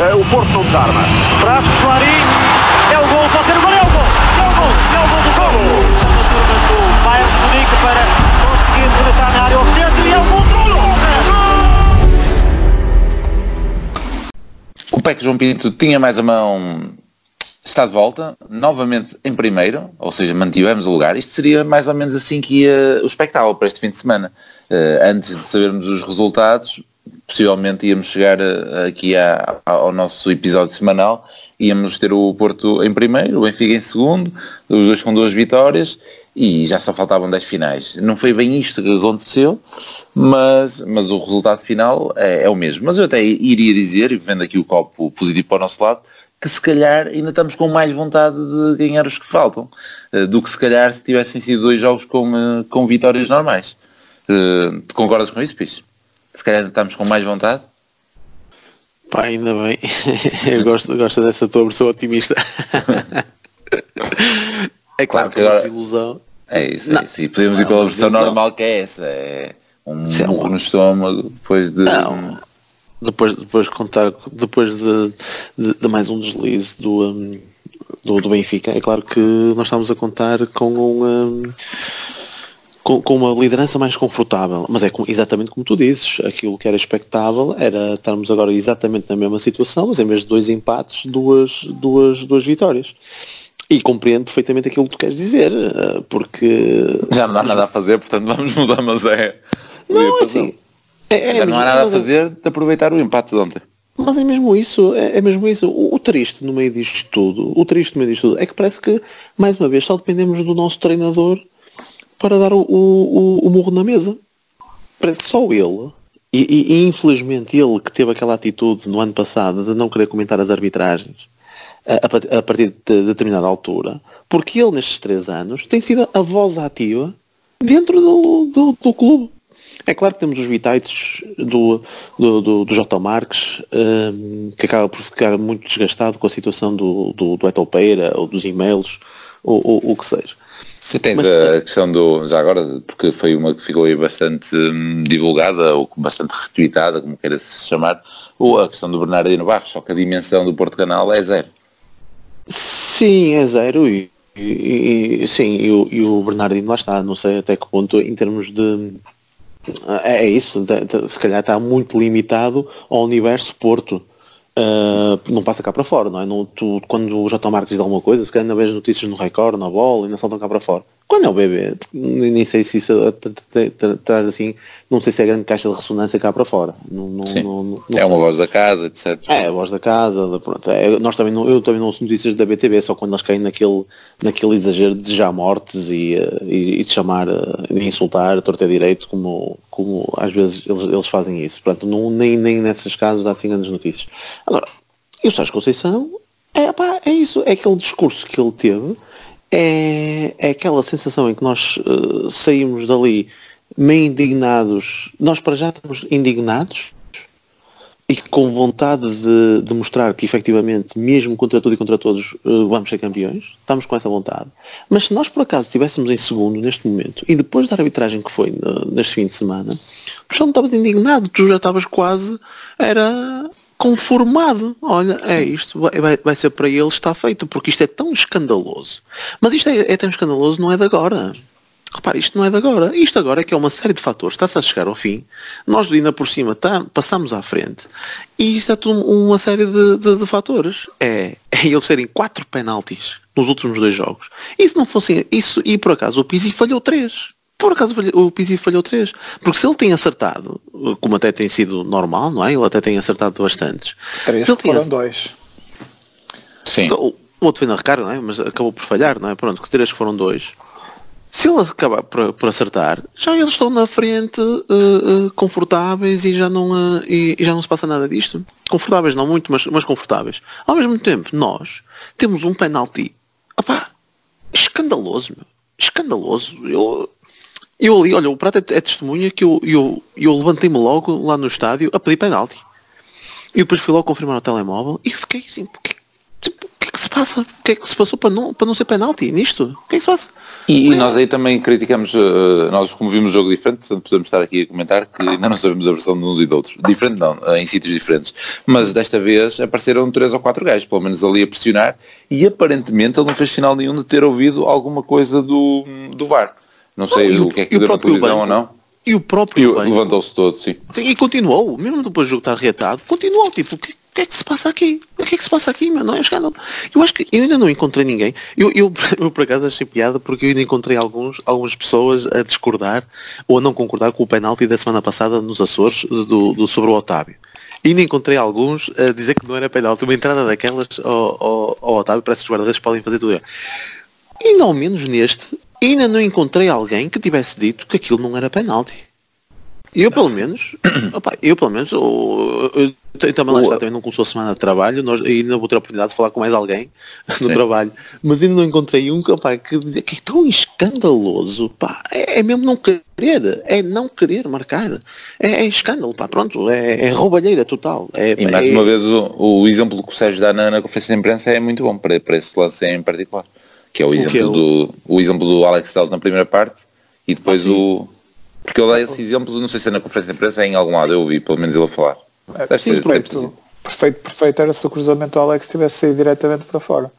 uh, o Porto não desarma. Traz Clarim, é o gol, pode ser o gol, é o gol, é o gol, é o gol do gol. A turma do Bayern Munique para conseguir rematar na área ao centro e é o gol do O PEC João Pinto tinha mais a mão está de volta, novamente em primeiro, ou seja, mantivemos o lugar. Isto seria mais ou menos assim que ia o espectáculo para este fim de semana. Uh, antes de sabermos os resultados, possivelmente íamos chegar uh, aqui a, a, ao nosso episódio semanal, íamos ter o Porto em primeiro, o Benfica em segundo, os dois com duas vitórias, e já só faltavam 10 finais. Não foi bem isto que aconteceu, mas, mas o resultado final é, é o mesmo. Mas eu até iria dizer, e vendo aqui o copo positivo para o nosso lado, que se calhar ainda estamos com mais vontade de ganhar os que faltam, uh, do que se calhar se tivessem sido dois jogos com, uh, com vitórias normais. Concordas com isso, Pis? Se calhar estamos com mais vontade? Pá, ainda bem. Eu gosto, gosto dessa tua versão otimista. é claro, claro que agora... desilusão. É isso, é isso. E podemos não, ir pela versão normal que é essa. É um burro no estômago depois de... Não depois, depois contar, depois de, de, de mais um deslize do, um, do, do, Benfica, é claro que nós estamos a contar com um, um com, com, uma liderança mais confortável, mas é com, exatamente como tu dizes, aquilo que era expectável era estarmos agora exatamente na mesma situação, mas em vez de dois empates, duas, duas, duas vitórias. E compreendo perfeitamente aquilo que tu queres dizer, eh, porque... Já não há nada a fazer, portanto vamos mudar, mas é... Não, é assim, é, é Já não há nada a fazer de aproveitar o empate de ontem. Mas é mesmo isso, é, é mesmo isso. O, o, triste no meio disto tudo, o triste no meio disto tudo, é que parece que, mais uma vez, só dependemos do nosso treinador para dar o, o, o murro na mesa. Parece que só ele, e, e, e, infelizmente ele que teve aquela atitude no ano passado de não querer comentar as arbitragens a, a partir de determinada altura, porque ele nestes três anos tem sido a voz ativa dentro do, do, do clube. É claro que temos os bitites do, do, do, do J. Marques, um, que acaba por ficar muito desgastado com a situação do, do, do Etolpeira ou dos e-mails, ou o que seja. Você tens Mas, a questão do, já agora, porque foi uma que ficou aí bastante hum, divulgada, ou bastante retweetada, como queira se chamar, ou a questão do Bernardino Barros, só que a dimensão do Porto Canal é zero. Sim, é zero e, e, e sim, e o, e o Bernardino lá está, não sei até que ponto em termos de é, é isso, se calhar está muito limitado ao universo Porto. Uh, não passa cá para fora, não é? Tu, quando o J. Marques diz alguma coisa, se calhar ainda vês notícias no Record, na bola, não saltam cá para fora. Quando é o bebê, nem sei se isso traz assim, não sei se é grande caixa de ressonância cá para fora. Não, não, não, é uma voz da casa, etc. É, a voz da casa, pronto. É, nós também não, eu também não ouço notícias da BTV, só quando elas caem naquele, naquele exagero de já mortes e, eh, e, e de chamar, eh, de insultar, a torta direito, como, como às vezes eles, eles fazem isso. Portanto, não, nem, nem nesses casos dá assim grandes notícias. Agora, e o Sérgio Conceição, é, pá, é isso, é aquele discurso que ele teve, é, é aquela sensação em que nós uh, saímos dali meio indignados. Nós para já estamos indignados e com vontade de, de, mostrar que efetivamente, mesmo contra tudo e contra todos, uh, vamos ser campeões. Estamos com essa vontade. Mas se nós por acaso estivéssemos em segundo neste momento e depois da arbitragem que foi uh, neste fim de semana, tu já não estavas indignado, tu já estavas quase. Era conformado. Olha, é isto, vai, vai ser para ele, está feito, porque isto é tão escandaloso. Mas isto é, é tão escandaloso, não é de agora. Repare, isto não é de agora. Isto agora é que é uma série de fatores. Está-se a chegar ao fim. Nós ainda por cima tá, passamos à frente. E isto é tudo uma série de, de, de fatores. É, é eles serem quatro penaltis nos últimos dois jogos. E se não fosse isso, e por acaso o Pizzi falhou três por acaso o Pizzi falhou três. Porque se ele tem acertado, como até tem sido normal, não é? Ele até tem acertado bastantes. Três se ele foram dois. Sim. Então, o outro foi na recarga, não é? Mas acabou por falhar, não é? Pronto, que três que foram dois. Se ele acabar por, por acertar, já eles estão na frente uh, uh, confortáveis e já, não, uh, e, e, já não se passa nada disto. Confortáveis não muito, mas, mas confortáveis. Ao mesmo tempo, nós temos um penalti. Opá, escandaloso, meu. Escandaloso. Eu, eu ali, olha, o Prato é, é testemunha que eu, eu, eu levantei-me logo lá no estádio a pedir penalti. E depois fui logo confirmar o telemóvel e fiquei assim, o que, tipo, que, é que se passa? O que é que se passou para não, para não ser penalti nisto? O que é que se passa? E, e nós aí também criticamos, uh, nós como vimos um jogo diferente, portanto podemos estar aqui a comentar que ainda não sabemos a versão de uns e de outros. Diferente não, em sítios diferentes. Mas desta vez apareceram três ou quatro gajos, pelo menos ali a pressionar, e aparentemente ele não fez sinal nenhum de ter ouvido alguma coisa do, do VAR. Não sei não, o, o, que é que deu na televisão banco, ou não. E o próprio levantou-se todo, sim. sim. E continuou, mesmo depois do jogo estar reatado, continuou, tipo, o que, que é que se passa aqui? O que é que se passa aqui, meu? Não é escândalo. Eu acho que eu ainda não encontrei ninguém. Eu, eu, eu por acaso achei piada porque eu ainda encontrei alguns, algumas pessoas a discordar ou a não concordar com o penalti da semana passada nos Açores do, do sobre o Otávio. E ainda encontrei alguns a dizer que não era penalti. Uma entrada daquelas ao, ao, ao Otávio, parece que os guarda-redes podem fazer tudo. E não menos neste, ainda não encontrei alguém que tivesse dito que aquilo não era penalti. Eu pelo menos, opa, eu pelo menos, eu, eu, eu também lá está, também não começou a semana de trabalho, nós, ainda vou ter a oportunidade de falar com mais alguém no Sim. trabalho, mas ainda não encontrei um opa, que, que é tão escandaloso, pá, é, é, mesmo não querer, é não querer marcar, é, é escândalo, pá, pronto, é, é roubalheira total. É, e mais é uma vez o, o, exemplo que o Sérgio dá na, na conferência de imprensa é muito bom para, para esse lance em particular, que é o exemplo, o do, o exemplo do Alex Telles na primeira parte e depois ah, o porque eu dei esse exemplo, não sei se é na conferência de imprensa é em algum lado, eu ouvi pelo menos ele a falar. É, sim, ser, perfeito, perfeito, perfeito era se o cruzamento do Alex tivesse saído diretamente para fora.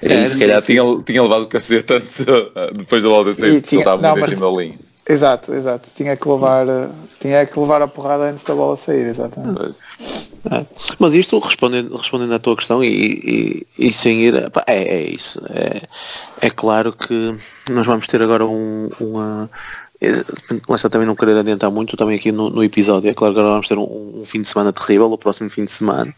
É, é se calhar tinha, tinha levado o cacete antes, depois da bola sair, porque ele estava muito em cima da linha. Exato, exato. Tinha que levar, tinha que levar a porrada antes da bola sair, exatamente. É. Mas isto, respondendo, respondendo à tua questão e, e, e sem ir, pá, é, é isso. É, é claro que nós vamos ter agora um, uma lá está também não querer adiantar muito também aqui no, no episódio. É claro que agora vamos ter um, um, fim de semana terrível, o próximo fim de semana,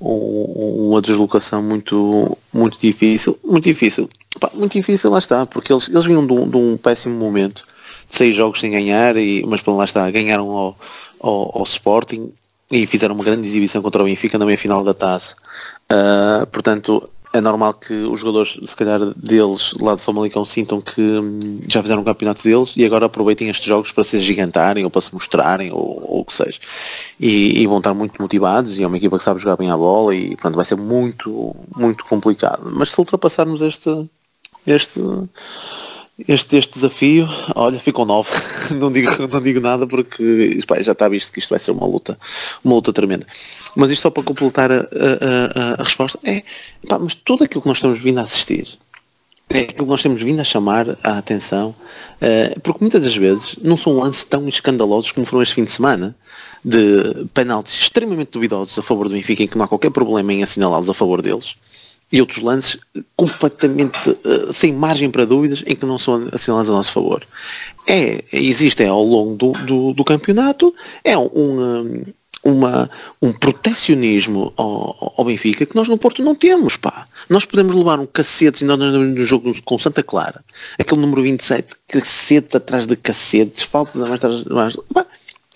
um, uma deslocação muito, muito difícil, muito difícil, Pá, muito difícil lá está, porque eles, eles vinham de um, de um, péssimo momento, seis jogos sem ganhar, e, mas lá está, ganharam ao, ao, ao Sporting e fizeram uma grande exibição contra o Benfica na meia final da taça. Uh, portanto, é normal que os jogadores, se calhar, deles, lá de Famalicão, sintam que hum, já fizeram um campeonato deles e agora aproveitem estes jogos para se gigantarem ou para se mostrarem ou, ou o que seja. E, e, vão estar muito motivados e é uma equipa que sabe jogar bem a bola e pronto, vai ser muito, muito complicado. Mas se ultrapassarmos este, este este, este desafio, olha, ficou nove. não, digo, não digo nada porque pá, já está visto que isto vai ser uma luta, uma luta tremenda. Mas isto só para completar a, a, a, resposta é, pá, mas tudo aquilo que nós estamos vindo a assistir, é aquilo que nós temos vindo a chamar a atenção, uh, porque muitas das vezes não são lances tão escandalosos como foram este fim de semana, de penaltis extremamente duvidosos a favor do Benfica, em que não há qualquer problema em assinalá-los a favor deles, e outros lances completamente uh, sem margem para dúvidas em que não são assinalados a nosso favor. É, existe é, ao longo do, do, do campeonato, é um, um, uma, um protecionismo ao, ao, Benfica que nós no Porto não temos, pá. Nós podemos levar um cacete, ainda no jogo com Santa Clara, aquele número 27, cacete atrás de cacetes, faltas atrás de mais,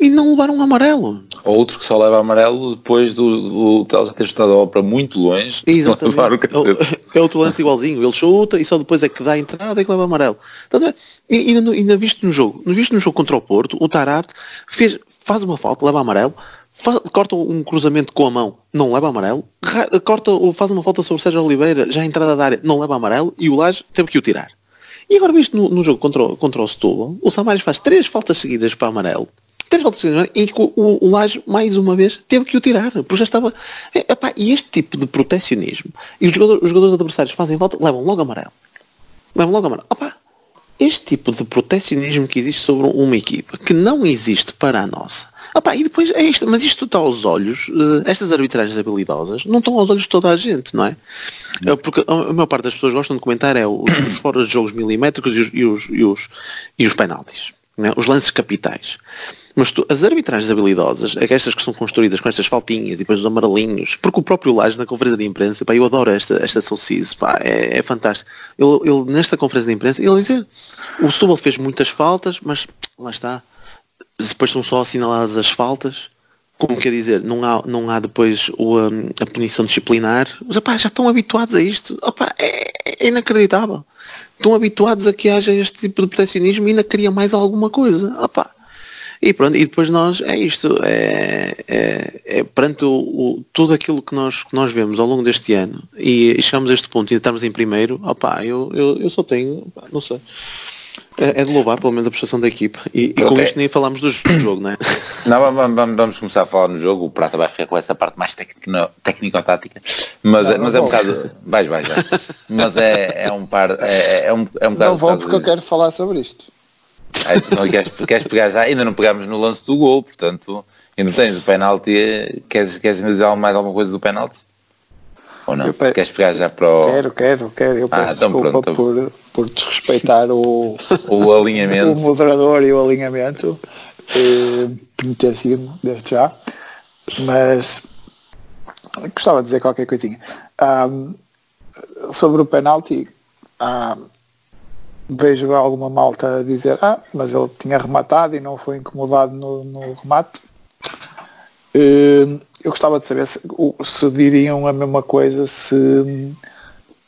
e não levaram um amarelo. Outro que só leva amarelo depois do, do Teles ter estado a obra muito longe. Exatamente. É, outro lance igualzinho. Ele chuta e só depois é que dá a entrada e que leva amarelo. E ainda, ainda visto no jogo, no visto no jogo contra o Porto, o Tarapte fez, faz uma falta, leva amarelo, faz, corta um cruzamento com a mão, não leva amarelo, corta ou faz uma falta sobre o Sérgio Oliveira, já a entrada da área, não leva amarelo e o Laje teve que o tirar. E agora visto no, no jogo contra, contra o Setúbal, o Samares faz três faltas seguidas para amarelo três voltas de em que o, o, o Laje, mais uma vez, teve que o tirar, porque já estava... É, epá, e este tipo de protecionismo, e os jogadores, os jogadores adversários fazem volta, levam logo amarelo. Levam logo amarelo. Epá, este tipo de protecionismo que existe sobre uma equipa, que não existe para a nossa, Opa, e depois é isto, mas isto está aos olhos, uh, estas arbitragens habilidosas não estão aos olhos de toda a gente, não é? Uh, porque a, maior parte das pessoas gostam de comentar é os, os fora de jogos milimétricos e os, e os, e os, e os penaltis, né? os lances capitais. Mas tu, as arbitragens habilidosas, é estas que são construídas com estas faltinhas e depois os amarelinhos, porque o próprio Laje na conferência de imprensa, pá, eu adoro esta, esta Socize, pá, é, é fantástico. Ele, ele, nesta conferência de imprensa, ele dizer, o Subal fez muitas faltas, mas lá está, depois são só assinaladas as faltas, como quer dizer, não há, não há depois o, a, a punição disciplinar, mas, opá, já estão habituados a isto, opá, é, é inacreditável. Estão habituados a que haja este tipo de protecionismo e ainda queria mais alguma coisa. Opá, E pronto, e depois nós, é isto, é, é, é perante o, o, tudo aquilo que nós, que nós vemos ao longo deste ano e, e chegamos a este ponto e estamos em primeiro, opá, eu, eu, eu só tenho, não sei, é, é de louvar pelo menos a prestação da equipa. E, e com isto nem falamos do jogo, não é? Não, vamos, vamos, vamos, começar a falar no jogo. O Prata vai ficar com essa parte mais técnico-tática. Mas, não, não mas é um bocado. Vais, vais, vais. Mas é, é um par. É, é um, é um bocado. Não vou porque eu quero falar sobre isto. Aí, tu não queres, queres pegar já? Ainda não pegámos no lance do gol, portanto, ainda tens o penalti. Queres, queres dizer mais alguma coisa do penalti? Ou não? Pe... Queres pegar já para o. Quero, quero, quero. Eu ah, peço então desculpa pronto, por, por desrespeitar o, o alinhamento. o moderador e o alinhamento eh, penitenciado desde já. Mas gostava de dizer qualquer coisinha. Um, sobre o penalti, um, vejo alguma malta a dizer ah, mas ele tinha rematado e não foi incomodado no, no remate. Uh, eu gostava de saber se, se, diriam a mesma coisa se,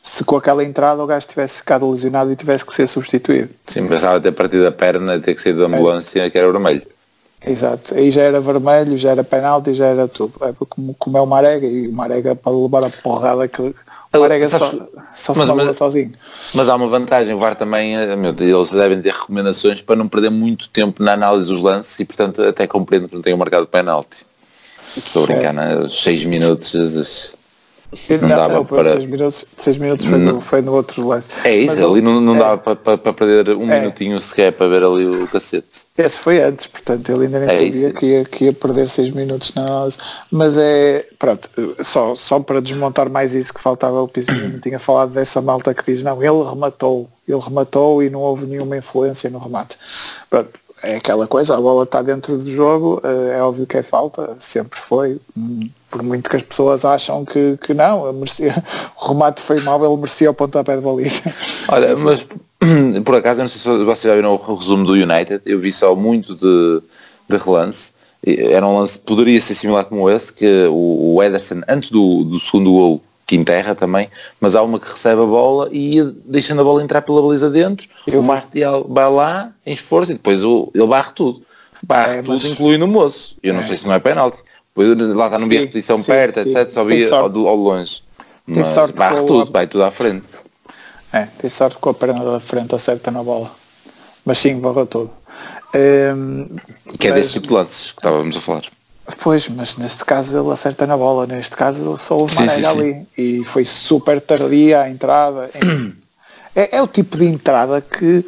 se com aquela entrada o gajo tivesse ficado lesionado e tivesse que ser substituído. Sim, pensava ter partido a perna, ter que sair da ambulância, é. que era vermelho. Exato, aí já era vermelho, já era penalti, já era tudo. É como, como é o Marega e o Marega para levar a porrada que o Marega só, só se mas, sozinho. Mas há uma vantagem, o VAR também, eh, meu, eles devem ter recomendações para não perder muito tempo na análise dos lances e portanto até compreendo que não tenham marcado penalti. Estou a brincar, é. né? 6 minutos, Jesus. Não, não dava para. 6 minutos, seis minutos foi, no, foi no outro lance. É isso, Mas, ali não, não é, dava para, para, perder um é, minutinho sequer para ver ali o cacete. Esse foi antes, portanto ele ainda nem é sabia que ia, que ia perder 6 minutos na análise. Mas é. Pronto, só, só para desmontar mais isso que faltava o Pizinho, não tinha falado dessa malta que diz não, ele rematou, ele rematou e não houve nenhuma influência no remate. Pronto, é aquela coisa, a bola está dentro do jogo, eh, é óbvio que é falta, sempre foi, hum, por muito que as pessoas acham que, que não, merecia, o remate foi mau, ele merecia o pontapé de baliza. Olha, mas por acaso, não sei se vocês já viram o resumo do United, eu vi só muito de, de relance, era um lance, poderia ser similar como esse, que o, o Ederson, antes do, do segundo gol, que enterra também, mas há uma que recebe a bola e deixando a bola entrar pela baliza dentro, eu o Martial vai lá em esforço e depois o, ele barre tudo. Barre é, tudo, mas... incluindo o moço. Eu não é. sei se não é penalti. Depois lá está, não vi a repetição sim, perto, sim. etc. Só vi ao, ao, longe. Tem mas sorte barre tudo, a... vai tudo à frente. É, tem sorte com a perna da frente acerta na bola. Mas sim, barrou tudo. Um, que é mas... desse tipo de lances que estávamos a falar. Pois, mas neste caso ele acerta na bola, neste caso só houve Marega ali e foi super tardia a entrada. é, é, o tipo de entrada que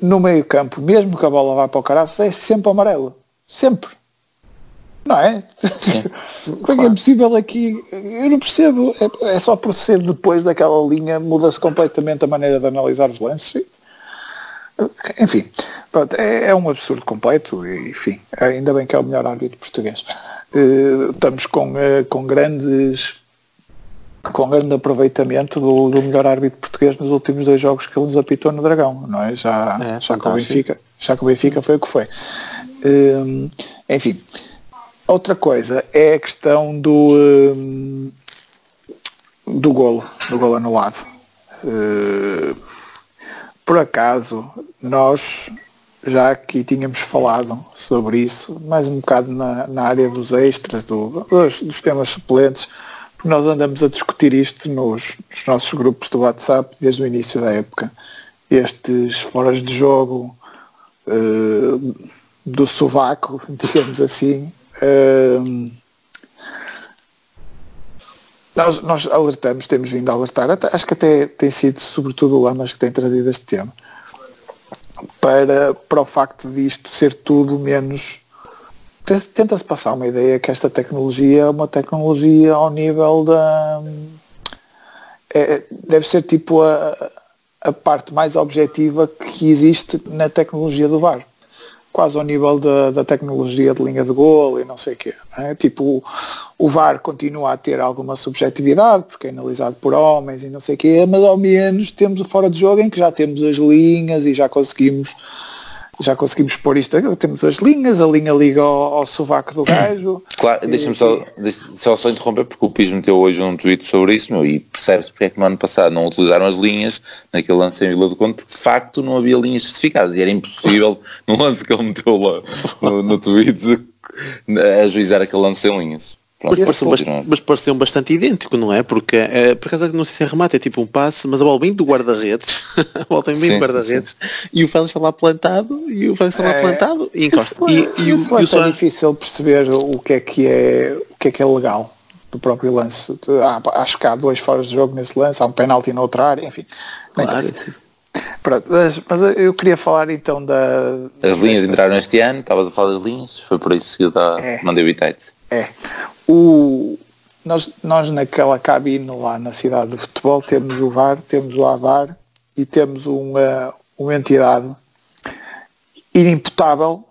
no meio campo, mesmo que a bola vá para o caralho, é sempre amarelo. Sempre. Não é? Como é que é possível aqui? Eu não percebo. É, é só por ser depois daquela linha muda-se completamente a maneira de analisar os lances. Enfim, pronto, é, é, um absurdo completo e, enfim, ainda bem que é o melhor árbitro português. Uh, estamos com, uh, com grandes com grande aproveitamento do, do, melhor árbitro português nos últimos dois jogos que ele nos apitou no Dragão, não é? Já, é, já, com, o Benfica, já com o Benfica foi o que foi. Uh, enfim, outra coisa é a questão do, do golo, do golo anulado. Por acaso, nós já aqui tínhamos falado sobre isso, mais um bocado na, na área dos extras, do, dos, dos, temas suplentes, porque nós andamos a discutir isto nos, nos, nossos grupos do WhatsApp desde o início da época. Estes foras de jogo uh, do sovaco, digamos assim, uh, nós, nós alertamos, temos vindo a alertar, acho que até tem sido sobretudo o Lamas que tem trazido este tema, para, para o facto disto ser tudo menos. Tenta-se passar uma ideia que esta tecnologia é uma tecnologia ao nível da. É, deve ser tipo a, a parte mais objetiva que existe na tecnologia do VAR quase ao nível da, da tecnologia de linha de gol e não sei o quê. É? Tipo, o, VAR continua a ter alguma subjetividade, porque é analisado por homens e não sei o quê, mas ao menos temos o fora de jogo em que já temos as linhas e já conseguimos já conseguimos pôr isto. Temos as linhas, a linha liga ao, ao sovaco do gajo. Claro, deixa-me só, deixa, só, só interromper porque o PIS meteu hoje um tweet sobre isso meu, e percebe-se porque é que no ano passado não utilizaram as linhas naquele lance em Vila do Conde, porque de facto não havia linhas especificadas e era impossível no lance que ele meteu lá no, no tweet ajuizar aquele lance sem linhas. Pronto, mas, pareceu bastante, mas pareceu bastante idêntico, não é? Porque, é, por acaso, não sei se é remate, é tipo um passe, mas a bola vem do guarda-redes, a bola bem do guarda-redes, e o Félix está lá plantado, e o Félix está lá é, plantado, e encosta. e, e, e, o, e o é difícil perceber o que é que é, o que é que é legal do próprio lance. acho que há dois fora de jogo nesse lance, há um penalti na outra área, enfim. Claro. Pronto, mas, mas, eu queria falar então da... As linhas entraram este ano, estavas a falar das linhas, foi por isso que eu tá, é. mandei o É. O, nós, nós naquela cabine lá na cidade de futebol temos o VAR, temos o AVAR e temos uma, uma entidade inimputável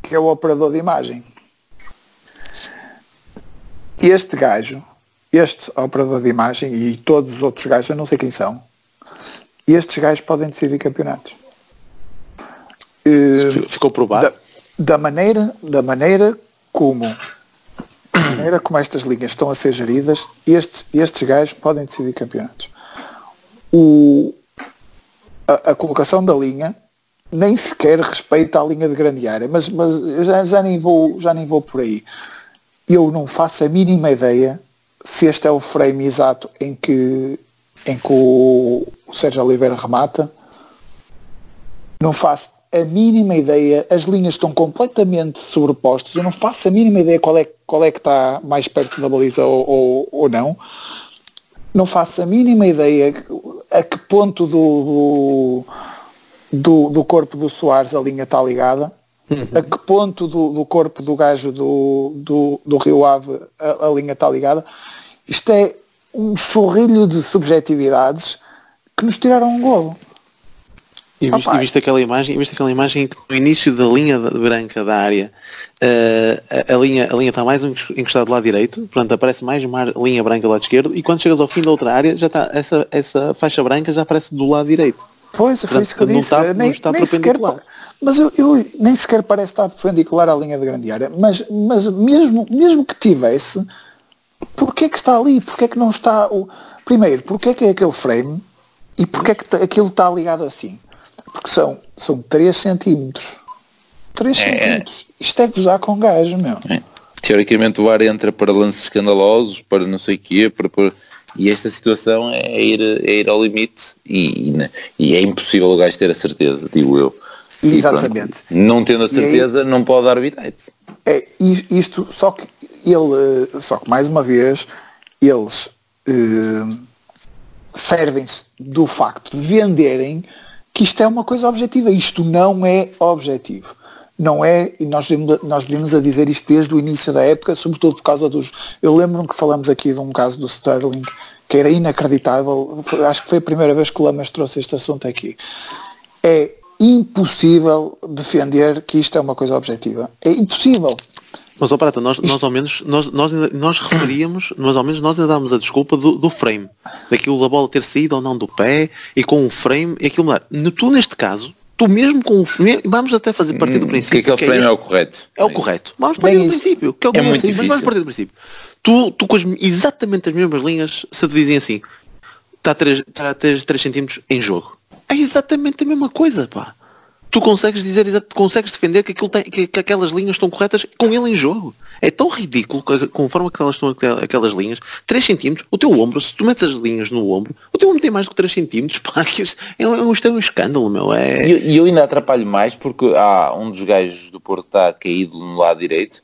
que é o operador de imagem. Este gajo, este operador de imagem e todos os outros gajos, eu não sei quem são, estes gajos podem decidir campeonatos. Ficou provado? Da, da, maneira, da maneira como a maneira como estas linhas estão a ser geridas, estes, estes gajos podem decidir campeonatos. O, a, a, colocação da linha nem sequer respeita a linha de grande área, mas, mas já, já, nem vou, já nem vou por aí. Eu não faço a mínima ideia se este é o frame exato em que, em que o, o Sérgio Oliveira remata. Não faço a mínima ideia, as linhas estão completamente sobrepostas, eu não faço a mínima ideia qual é, qual é que está mais perto da baliza ou, ou, ou não. Não faço a mínima ideia a que ponto do, do, do corpo do Soares a linha está ligada, uhum. a que ponto do, do corpo do gajo do, do, do Rio Ave a, a linha está ligada. Isto é um chorrilho de subjetividades que nos tiraram um golo. E viste, e viste, aquela imagem, viste aquela imagem que no início da linha branca da área uh, a, a, linha, a linha está mais encostada do lado direito, portanto aparece mais uma linha branca do lado esquerdo e quando chegas ao fim da outra área já está essa, essa faixa branca já aparece do lado direito. Pois, portanto, foi isso que eu disse. Está, nem, está nem sequer, mas eu, eu, nem sequer parece estar perpendicular à linha de grande área. Mas, mas mesmo, mesmo que tivesse, porquê que está ali? Porquê que não está o. Primeiro, porquê que é aquele frame e porquê que aquilo está ligado assim? Porque são, são 3 centímetros. 3 é, centímetros. Isto é gozar com gajo, meu. É. Teoricamente o ar entra para lances escandalosos, para não sei o quê, para, para, e esta situação é ir, é ir ao limite e, e, é impossível o gajo ter a certeza, digo eu. Exatamente. Pronto, não tendo a certeza, aí, não pode dar bitite. É, isto, só que ele, só que mais uma vez, eles eh, servem-se do facto de venderem que isto é uma coisa objetiva. Isto não é objetivo. Não é, e nós vimos, nós vimos a dizer isto desde o início da época, sobretudo por causa dos. Eu lembro-me que falamos aqui de um caso do Sterling que era inacreditável. Acho que foi a primeira vez que o Lamas trouxe este assunto aqui. É impossível defender que isto é uma coisa objetiva. É impossível. Mas, ó Prata, nós, nós ao menos, nós, nós, nós referíamos, mas ao menos nós ainda dámos a desculpa do, do frame. Daquilo da bola ter saído ou não do pé e com o frame e aquilo mudar. Tu, neste caso, tu mesmo com o vamos até fazer partir do hum, princípio. Que aquele que é frame é, é, o correto. É o correto. Vamos partir do princípio. Que é, o é muito assim, difícil. vamos partir do princípio. Tu, tu com as, exatamente as mesmas linhas, se te dizem assim, está 3, está 3, 3 centímetros em jogo. É exatamente a mesma coisa, pá tu consegues dizer, consegues defender que, tem, que, que, aquelas linhas estão corretas com ele em jogo. É tão ridículo, conforme que elas estão aquelas linhas, 3 centímetros, o teu ombro, se tu metes as linhas no ombro, o teu ombro tem mais do que 3 centímetros, pá, que isto é, um, isto é um escândalo, meu. É... E eu, eu, ainda atrapalho mais porque há um dos gajos do Porto está caído no lado direito,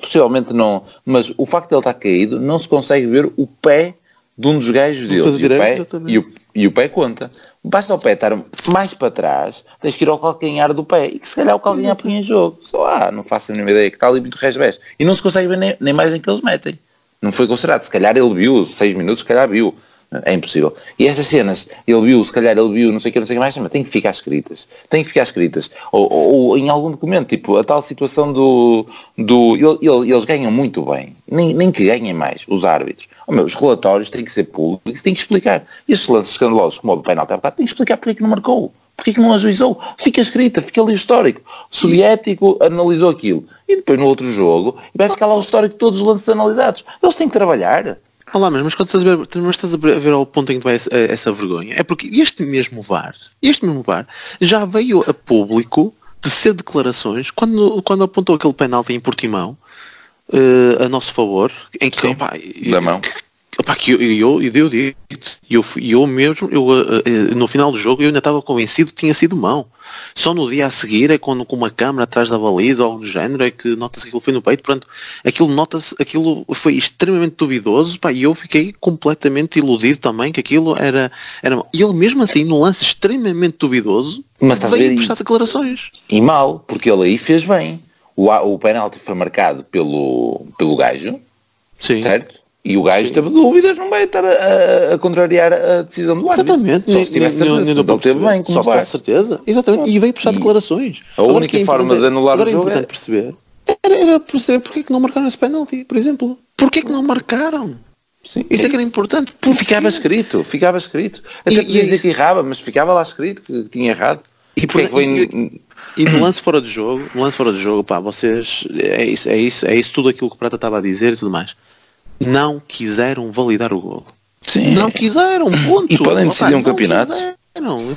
possivelmente não, mas o facto de ele estar caído, não se consegue ver o pé de um dos gajos dele. E, o pé, e, o, e o pé conta. Basta o pé estar mais para trás, tens que ir ao calcanhar do pé. E que se calhar o calcanhar põe em jogo. Só lá, não faço a mínima ideia que está ali muito resvés. E não se consegue ver nem, nem mais em que eles metem. Não foi considerado. Se calhar ele viu, seis minutos, se calhar viu. É impossível. E essas cenas, ele viu, se calhar ele viu, não sei o que, não sei o que mais, mas tem que ficar escritas. Tem que ficar escritas. Ou, ou, ou em algum documento, tipo, a tal situação do... do ele, ele, eles ganham muito bem. Nem, nem que ganhem mais, os árbitros. Oh, meu, os relatórios têm que ser públicos, têm que explicar. E estes lances escandalosos, como o do penalti, tem que explicar porque é que não marcou. Porquê que não ajuizou? Fica escrita, fica ali o histórico. O soviético analisou aquilo. E depois no outro jogo vai ficar lá o histórico de todos os lances analisados. Eles têm que trabalhar. Olá, mas quando estás a ver, mas estás a ver ao ponto em que vai essa, essa vergonha, é porque este mesmo VAR, este mesmo VAR, já veio a público de ser declarações quando, quando apontou aquele penalti em Portimão uh, a nosso favor, em que, Sim, opa, da mão. Opa, que eu, eu, eu, eu, eu, eu, mesmo, eu, uh, uh, no final do jogo, eu ainda estava convencido que tinha sido mão. Só no dia a seguir é quando com uma câmera atrás da baliza ou algo do género é que nota-se que aquilo foi no peito, portanto, aquilo nota-se, aquilo foi extremamente duvidoso, pá, e eu fiquei completamente iludido também que aquilo era, era e ele mesmo assim, no lance extremamente duvidoso, Mas veio prestar declarações. E mal, porque ele aí fez bem. O, o penalti foi marcado pelo, pelo gajo, Sim. certo? E o gajo teve dúvidas, não vai estar a, a- contrariar a decisão do árbitro. Exatamente, Só se tivesse certeza, para ele teve bem, como Só se certeza. Exatamente. E veio E declarações. a Agora, única é forma de anular agora o jogo é importante é- perceber era, era perceber porque é que não marcaram esse penalti, por exemplo. Porquê é que não marcaram? Sim, Isso é que era importante. Porque ficava escrito, ficava escrito. Até podia é dizer que errava, mas ficava lá escrito que tinha errado. E porque é que por- foi- E no lance fora de jogo, no lance fora de jogo, pá, vocês, é isso, é isso, é isso tudo aquilo que o Prata estava a dizer e tudo mais. Não quiseram validar o golo. Sim. Não quiseram, ponto. E podem Opa, decidir um campeonato. Quiseram.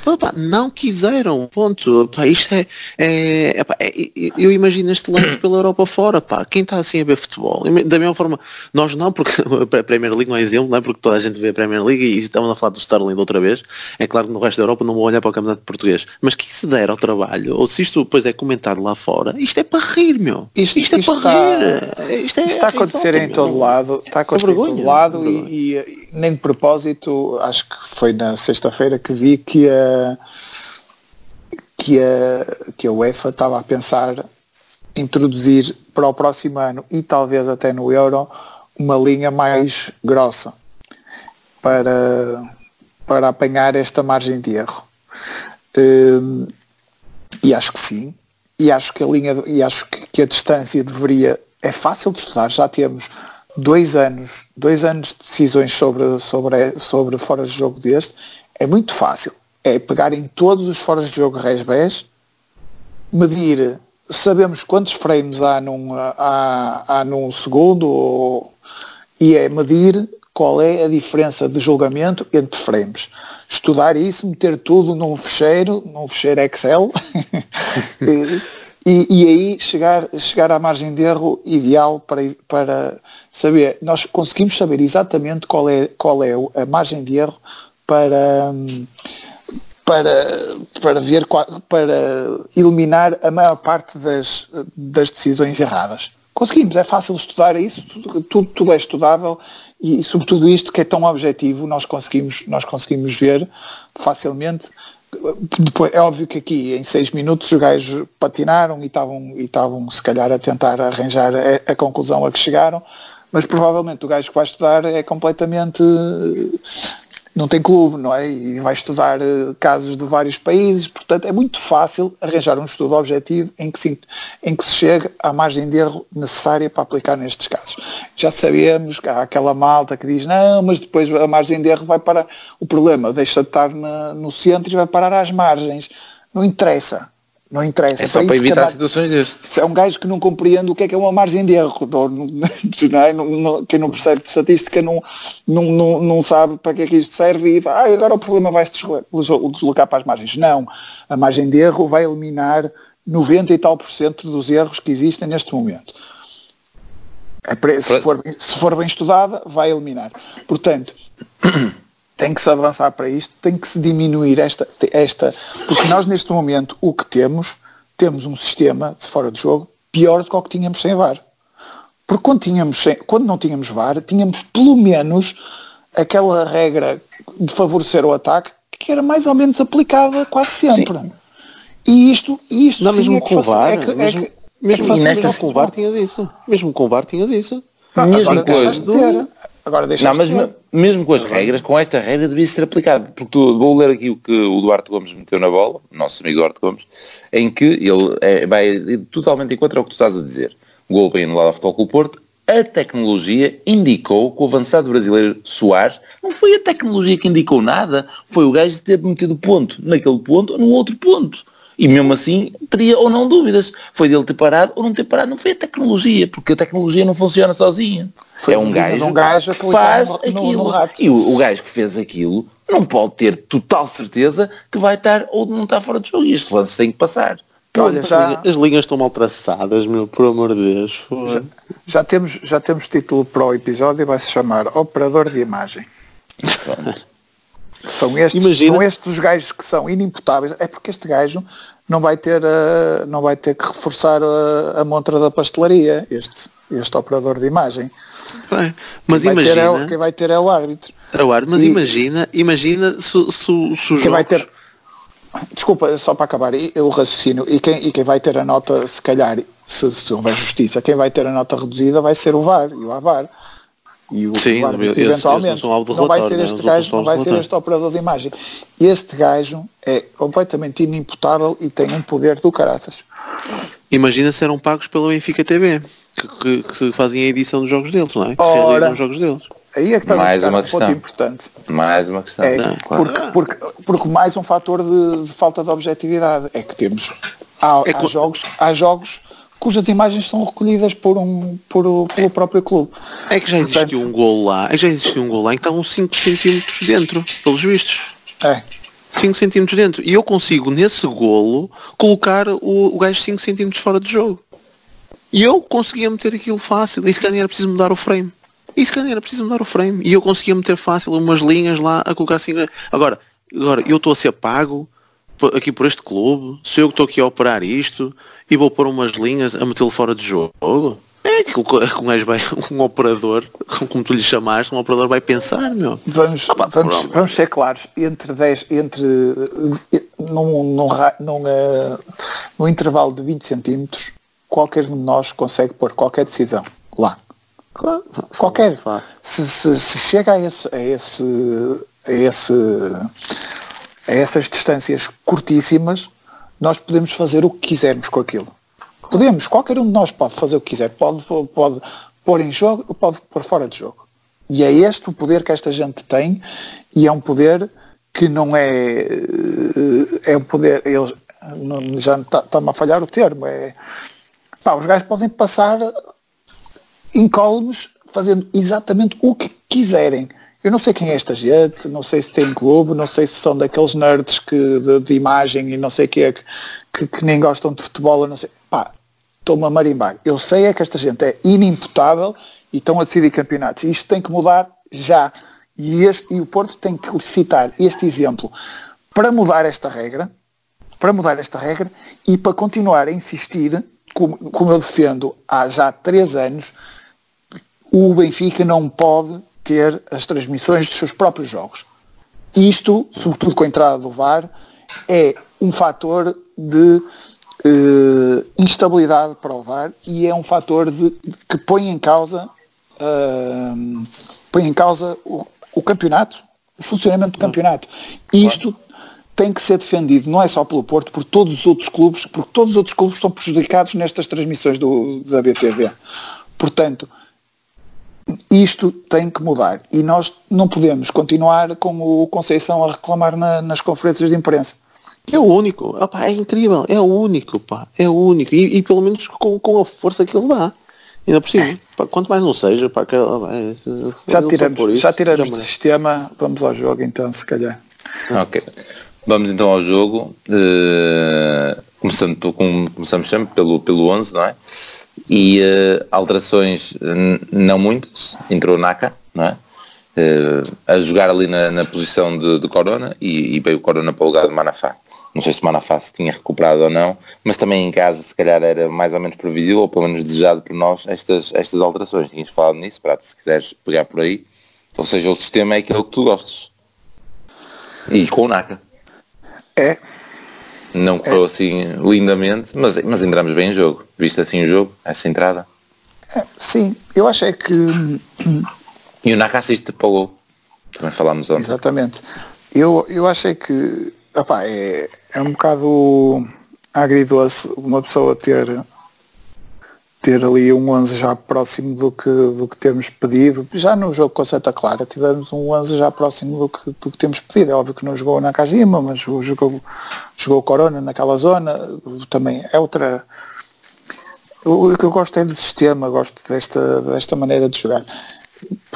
Opa, não quiseram, ponto. Pá, isto é, é, epá, é- eu imagino este lance pela Europa fora, pá. Quem está assim a ver futebol? Da mesma forma, nós não, porque a Premier League não é exemplo, não é porque toda a gente vê a Premier League e estamos a falar do Sterling de outra vez. É claro que no resto da Europa não vou olhar para o campeonato português. Mas quem se der ao trabalho, ou se isto depois é comentado lá fora, isto é para rir, meu. Isto- Isto, é isto para está- rir. Isto, é, Isto está a acontecer em todo meu. lado, está a acontecer em todo lado é e, e nem de propósito, acho que foi na sexta-feira que vi que a, que a, que a UEFA estava a pensar introduzir para o próximo ano e talvez até no Euro uma linha mais grossa para, para apanhar esta margem de erro. Hum, e acho que sim. E acho que a linha e acho que, que a distância deveria é fácil de estudar. Já temos dois anos, dois anos de decisões sobre sobre sobre fora de jogo deste. É muito fácil. É pegar em todos os foras de jogo resbés, medir, sabemos quantos frames há num, há, há num segundo ou- e é medir qual é a diferença de julgamento entre frames. Estudar isso, meter tudo num fecheiro, num fecheiro Excel e, e aí chegar, chegar à margem de erro ideal para, para saber, nós conseguimos saber exatamente qual é, qual é a margem de erro para, para, para ver para eliminar a maior parte das, das decisões erradas. Conseguimos, é fácil estudar isso, tudo, tudo, é estudável e, sobretudo isto que é tão objetivo nós conseguimos, nós conseguimos ver facilmente. Depois, é óbvio que aqui em seis minutos os gajos patinaram e estavam, e estavam se calhar a tentar arranjar a, a conclusão a que chegaram, mas provavelmente o gajo que vai estudar é completamente não tem clube, não é? E vai estudar eh, casos de vários países, portanto é muito fácil arranjar um estudo objetivo em que se, em que se chegue à margem de erro necessária para aplicar nestes casos. Já sabemos que há aquela malta que diz não, mas depois a margem de erro vai para o problema, deixa de estar na- no centro e vai parar às margens. Não interessa. Não interessa. É só para isso que a evitar mar- situações destes. é um gajo que não compreende o que é que é uma margem de erro. Não, não, não é? Não- não- quem não percebe de estatística não, não, não, não sabe para que é que isto serve e vai, ah, agora o problema vai se deslo- deslocar para as margens. Não. A margem de erro vai eliminar 90 e tal por cento dos erros que existem neste momento. É para- se, for, se for bem estudada, vai eliminar. Portanto, tem que se avançar para isto, tem que se diminuir esta, esta, porque nós neste momento o que temos, temos um sistema de fora de jogo pior do que o que tínhamos sem VAR. Porque quando, tínhamos sem- quando não tínhamos VAR, tínhamos pelo menos aquela regra de favorecer o ataque que era mais ou menos aplicada quase sempre. E isto, e isto Não, sim, mesmo é que com o VAR, é que- é mesmo, que- mesmo, é que mesmo com o VAR tinhas isso. Mesmo com o VAR tinhas isso. Mesma agora coisa. deixaste de. Agora Não, mas de mesmo com as regras, com esta regra devia ser aplicado. Porque tu, vou ler aqui o que o Duarte Gomes meteu na bola, nosso amigo Duarte Gomes, em que ele é, vai totalmente em contra o que tu estás a dizer. O gol bem anulado ao Futebol Clube Porto, a tecnologia indicou que o avançado brasileiro Soares não foi a tecnologia que indicou nada, foi o gajo ter metido ponto naquele ponto ou no outro ponto. E mesmo assim teria ou não dúvidas. Foi dele ter parado ou não ter parado. Não foi a tecnologia, porque a tecnologia não funciona sozinha. Foi é um gajo, um gajo que faz no, aquilo. No, no e o, o gajo que fez aquilo não pode ter total certeza que vai estar ou não está fora de jogo. E este lance tem que passar. Olha, já... As linhas estão mal traçadas, meu, por amor de Deus. Já, já, temos, já temos título para o episódio e vai se chamar Operador de Imagem. São estes, Imagina... são estes os gajos que são inimputáveis. É porque este gajo não vai ter, uh, não vai ter que reforçar a, a montra da pastelaria, este, este operador de imagem. Bem, mas quem imagina... Vai ter é, quem vai ter é o árbitro. É o árbitro, mas e, imagina, imagina se, se, se o jogos... vai ter Desculpa, só para acabar, o raciocínio, e quem, e quem vai ter a nota, se calhar, se, se houver justiça, quem vai ter a nota reduzida vai ser o VAR e o AVAR. E o Sim, árbitro, eventualmente, não, não vai ser este gajo, não vai ser este operador de imagem. Este gajo é completamente inimputável e tem um poder do caraças. Imagina se eram pagos pela Benfica TV, que, que, que fazem a edição dos jogos deles, não é? Que Ora, os jogos deles. Aí é que está mais uma um questão. ponto importante. Mais uma questão. É, porque, porque, porque, mais um fator de, de, falta de objetividade é que temos há, é há jogos, há jogos cujas imagens são recolhidas por um, por, pelo próprio clube. É que já existiu Portanto, um gol lá, é que já existiu um gol lá em que estavam 5 centímetros dentro, pelos vistos. É. 5 centímetros dentro. E eu consigo, nesse golo, colocar o, o gajo 5 centímetros fora de jogo. E eu conseguia meter aquilo fácil. E se calhar era preciso mudar o frame. E se calhar era preciso mudar o frame. E eu conseguia meter fácil umas linhas lá a colocar assim. Agora, agora eu estou a ser pago aqui por este clube, se eu estou aqui a operar isto e vou pôr umas linhas a metê-lo fora de jogo. É aquilo que um, gajo vai, um operador, como tu lhe chamaste, um operador vai pensar, meu. Vamos, ah, vamos, vamos ser claros, entre 10, entre num, num, num, uh, num intervalo de 20 centímetros, qualquer de nós consegue pôr qualquer decisão lá. Claro. Qualquer. Se, se, se, chega a esse, a esse, a esse a essas distâncias curtíssimas, nós podemos fazer o que quisermos com aquilo. Podemos, qualquer um de nós pode fazer o que quiser, pode, pode pôr em jogo, pode pôr fora de jogo. E é este o poder que esta gente tem e é um poder que não é é um poder eles já está-me tá a falhar o termo é pá, os gajos podem passar incólumes fazendo exatamente o que quiserem eu não sei quem é esta gente, não sei se tem clube, não sei se são daqueles nerds que, de, de imagem e não sei o que que, que, nem gostam de futebol, não sei. Pá, estou-me a marimbar. Eu sei é que esta gente é inimputável e estão a decidir campeonatos. Isto tem que mudar já. E, este, e o Porto tem que citar este exemplo para mudar esta regra, para mudar esta regra e para continuar a insistir, como, como eu defendo há já três anos, o Benfica não pode ter as transmissões dos seus próprios jogos. Isto, sobretudo com a entrada do VAR, é um fator de uh, instabilidade para o VAR e é um fator de, que põe em causa, uh, põe em causa o, o, campeonato, o funcionamento do campeonato. Isto tem que ser defendido, não é só pelo Porto, por todos os outros clubes, porque todos os outros clubes estão prejudicados nestas transmissões do, da BTV. Portanto, isto tem que mudar. E nós não podemos continuar com o Conceição a reclamar na, nas conferências de imprensa. É o único, Opa, é incrível, é o único, pá, é o único. E, e pelo menos com, com, a força que ele dá. Ainda por cima, pá, quanto mais não seja, pá, que, já tiramos, isso, já tiramos do sistema, vamos ao jogo então, se calhar. Ok, vamos então ao jogo, uh, começando, com, começamos sempre pelo, pelo 11, não é? E uh, alterações não muitas, entrou Naka, não é? Uh, a jogar ali na, na posição de, de, Corona e, e, veio o Corona para o lugar de Manafá. Não sei se Manafá se tinha recuperado ou não, mas também em casa se calhar era mais ou menos previsível, ou pelo menos desejado por nós, estas, estas alterações. Tinhas falado nisso, para se quiseres pegar por aí. Ou seja, o sistema é aquele que tu gostas. E com o Naka. É, não correu é. assim lindamente, mas, mas entramos bem em jogo. Visto assim o jogo, essa entrada. É, sim, eu acho é que. E o Naka assiste para o gol. Também falámos ontem. Exatamente. Eu, eu achei que opá, é, é um bocado agridoce uma pessoa ter ter ali um 11 já próximo do que, do que temos pedido. Já no jogo com Santa Clara tivemos um 11 já próximo do que, do que temos pedido. É óbvio que não jogou na Kajima, mas jogou, jogou Corona naquela zona. Também é outra... O que eu gosto é do sistema, gosto desta, desta maneira de jogar.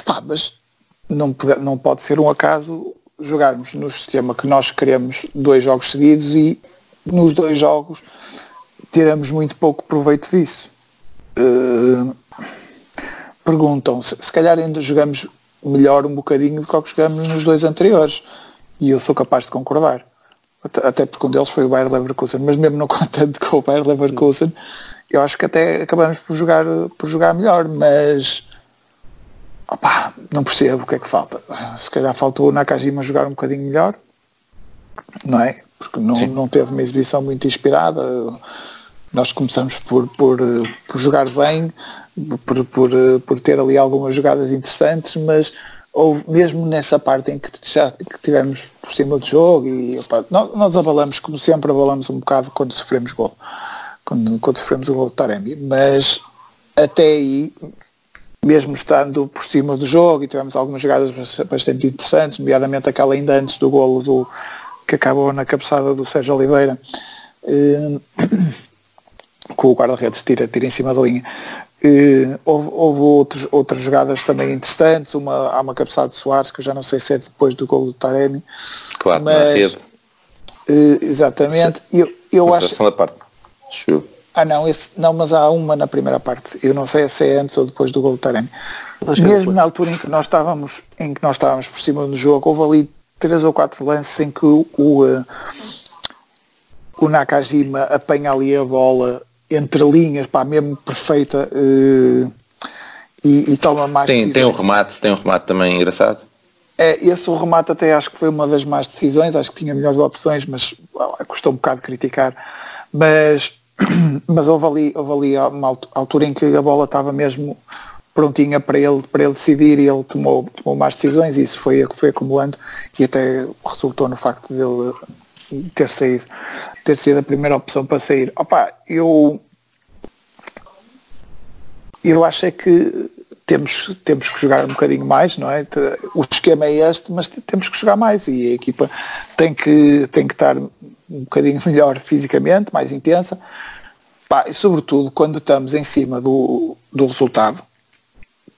Pá, mas não pode, não pode ser um acaso jogarmos no sistema que nós queremos dois jogos seguidos e nos dois jogos tiramos muito pouco proveito disso. Uh, perguntam se, se calhar ainda jogamos melhor um bocadinho do que jogamos nos dois anteriores. E eu sou capaz de concordar. Até, até porque um deles foi o Bayer Leverkusen mas mesmo não contente com o Bayer Leverkusen eu acho que até acabamos por jogar por jogar melhor mas opa, não percebo o que é que falta. Se calhar faltou o Nakajima jogar um bocadinho melhor não é? porque não, não teve uma exibição muito inspirada nós começamos por, por, por jogar bem, por, por, por ter ali algumas jogadas interessantes, mas ou mesmo nessa parte em que já que tivemos por cima do jogo e opa, nós, nós, abalamos, como sempre, abalamos um bocado quando sofremos gol, quando, quando sofremos o gol do Taremi, mas até aí, mesmo estando por cima do jogo e tivemos algumas jogadas bastante interessantes, nomeadamente aquela ainda antes do golo do, que acabou na cabeçada do Sérgio Oliveira, eh, com o guarda-redes tira, tira em cima da linha. Uh, houve, houve outros, outras jogadas também interessantes, uma, há uma cabeçada de Soares, que eu já não sei se é depois do gol do Taremi. Claro, mas, uh, exatamente. Se, eu, eu acho. Da parte. Ah não, esse, não, mas há uma na primeira parte. Eu não sei se é antes ou depois do gol do Taremi. Mesmo na altura em que nós estávamos, em que nós estávamos por cima do jogo, houve ali três ou quatro lances em que o, o, uh, o Nakajima apanha ali a bola entre linhas, pá, mesmo perfeita uh, e, e, toma mais tem, tem um remate, tem um remate também engraçado. É, esse o remate até acho que foi uma das más decisões, acho que tinha melhores opções, mas well, custou um bocado criticar. Mas, mas houve ali, houve ali uma altura em que a bola estava mesmo prontinha para ele, para ele decidir e ele tomou, tomou más decisões e isso foi, foi acumulando e até resultou no facto dele ter saído, ter sido a primeira opção para sair. Opa, eu eu acho é que temos, temos que jogar um bocadinho mais, não é? O esquema é este, mas temos que jogar mais e a equipa tem que, tem que estar um bocadinho melhor fisicamente, mais intensa. Pá, e sobretudo quando estamos em cima do, do resultado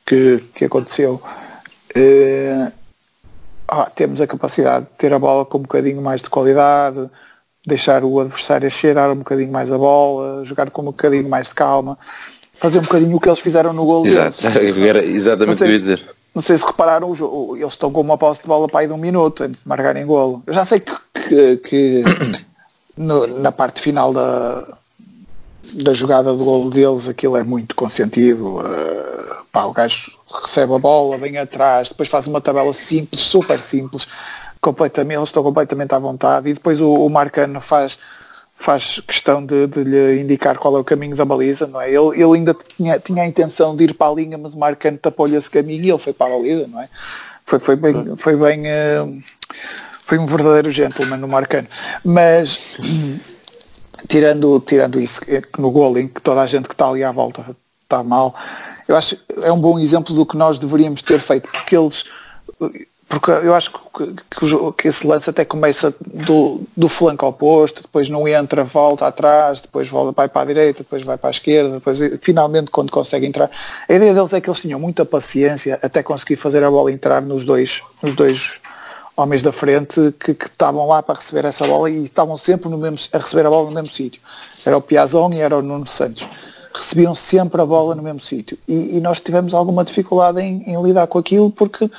que, que aconteceu, eh, ah, temos a capacidade de ter a bola com um bocadinho mais de qualidade, deixar o adversário cheirar um bocadinho mais a bola, jogar com um bocadinho mais de calma, fazer um bocadinho o que eles fizeram no gol Exato, era exatamente o que eu ia dizer. Não sei se repararam, eles estão com uma posse de bola para aí de um minuto antes de marcarem golo. Eu já sei que, que, que no, na parte final da, da jogada do golo deles aquilo é muito consentido. Uh, pá, o gajo recebe a bola, vem atrás, depois faz uma tabela simples, super simples, completamente, eles estão completamente à vontade e depois o, o Marcano faz faz questão de, de, lhe indicar qual é o caminho da baliza, não é? Ele, ele ainda tinha, tinha a intenção de ir para a linha, mas o Marcano tapou-lhe esse caminho e ele foi para a baliza, não é? Foi, foi bem, foi bem, uh, foi um verdadeiro gentleman no Marcano. Mas tirando, tirando isso, no gol em que toda a gente que está ali à volta está mal, eu acho que é um bom exemplo do que nós deveríamos ter feito, porque eles porque eu acho que, que, esse lance até começa do, do flanco oposto, depois não entra, volta atrás, depois volta, vai para a direita, depois vai para a esquerda, depois finalmente quando consegue entrar. A ideia deles é que eles tinham muita paciência até conseguir fazer a bola entrar nos dois, nos dois homens da frente que, que estavam lá para receber essa bola e estavam sempre no mesmo, a receber a bola no mesmo sítio. Era o Piazon e era o Nuno Santos recebiam sempre a bola no mesmo sítio. E, e, nós tivemos alguma dificuldade em, em, lidar com aquilo porque,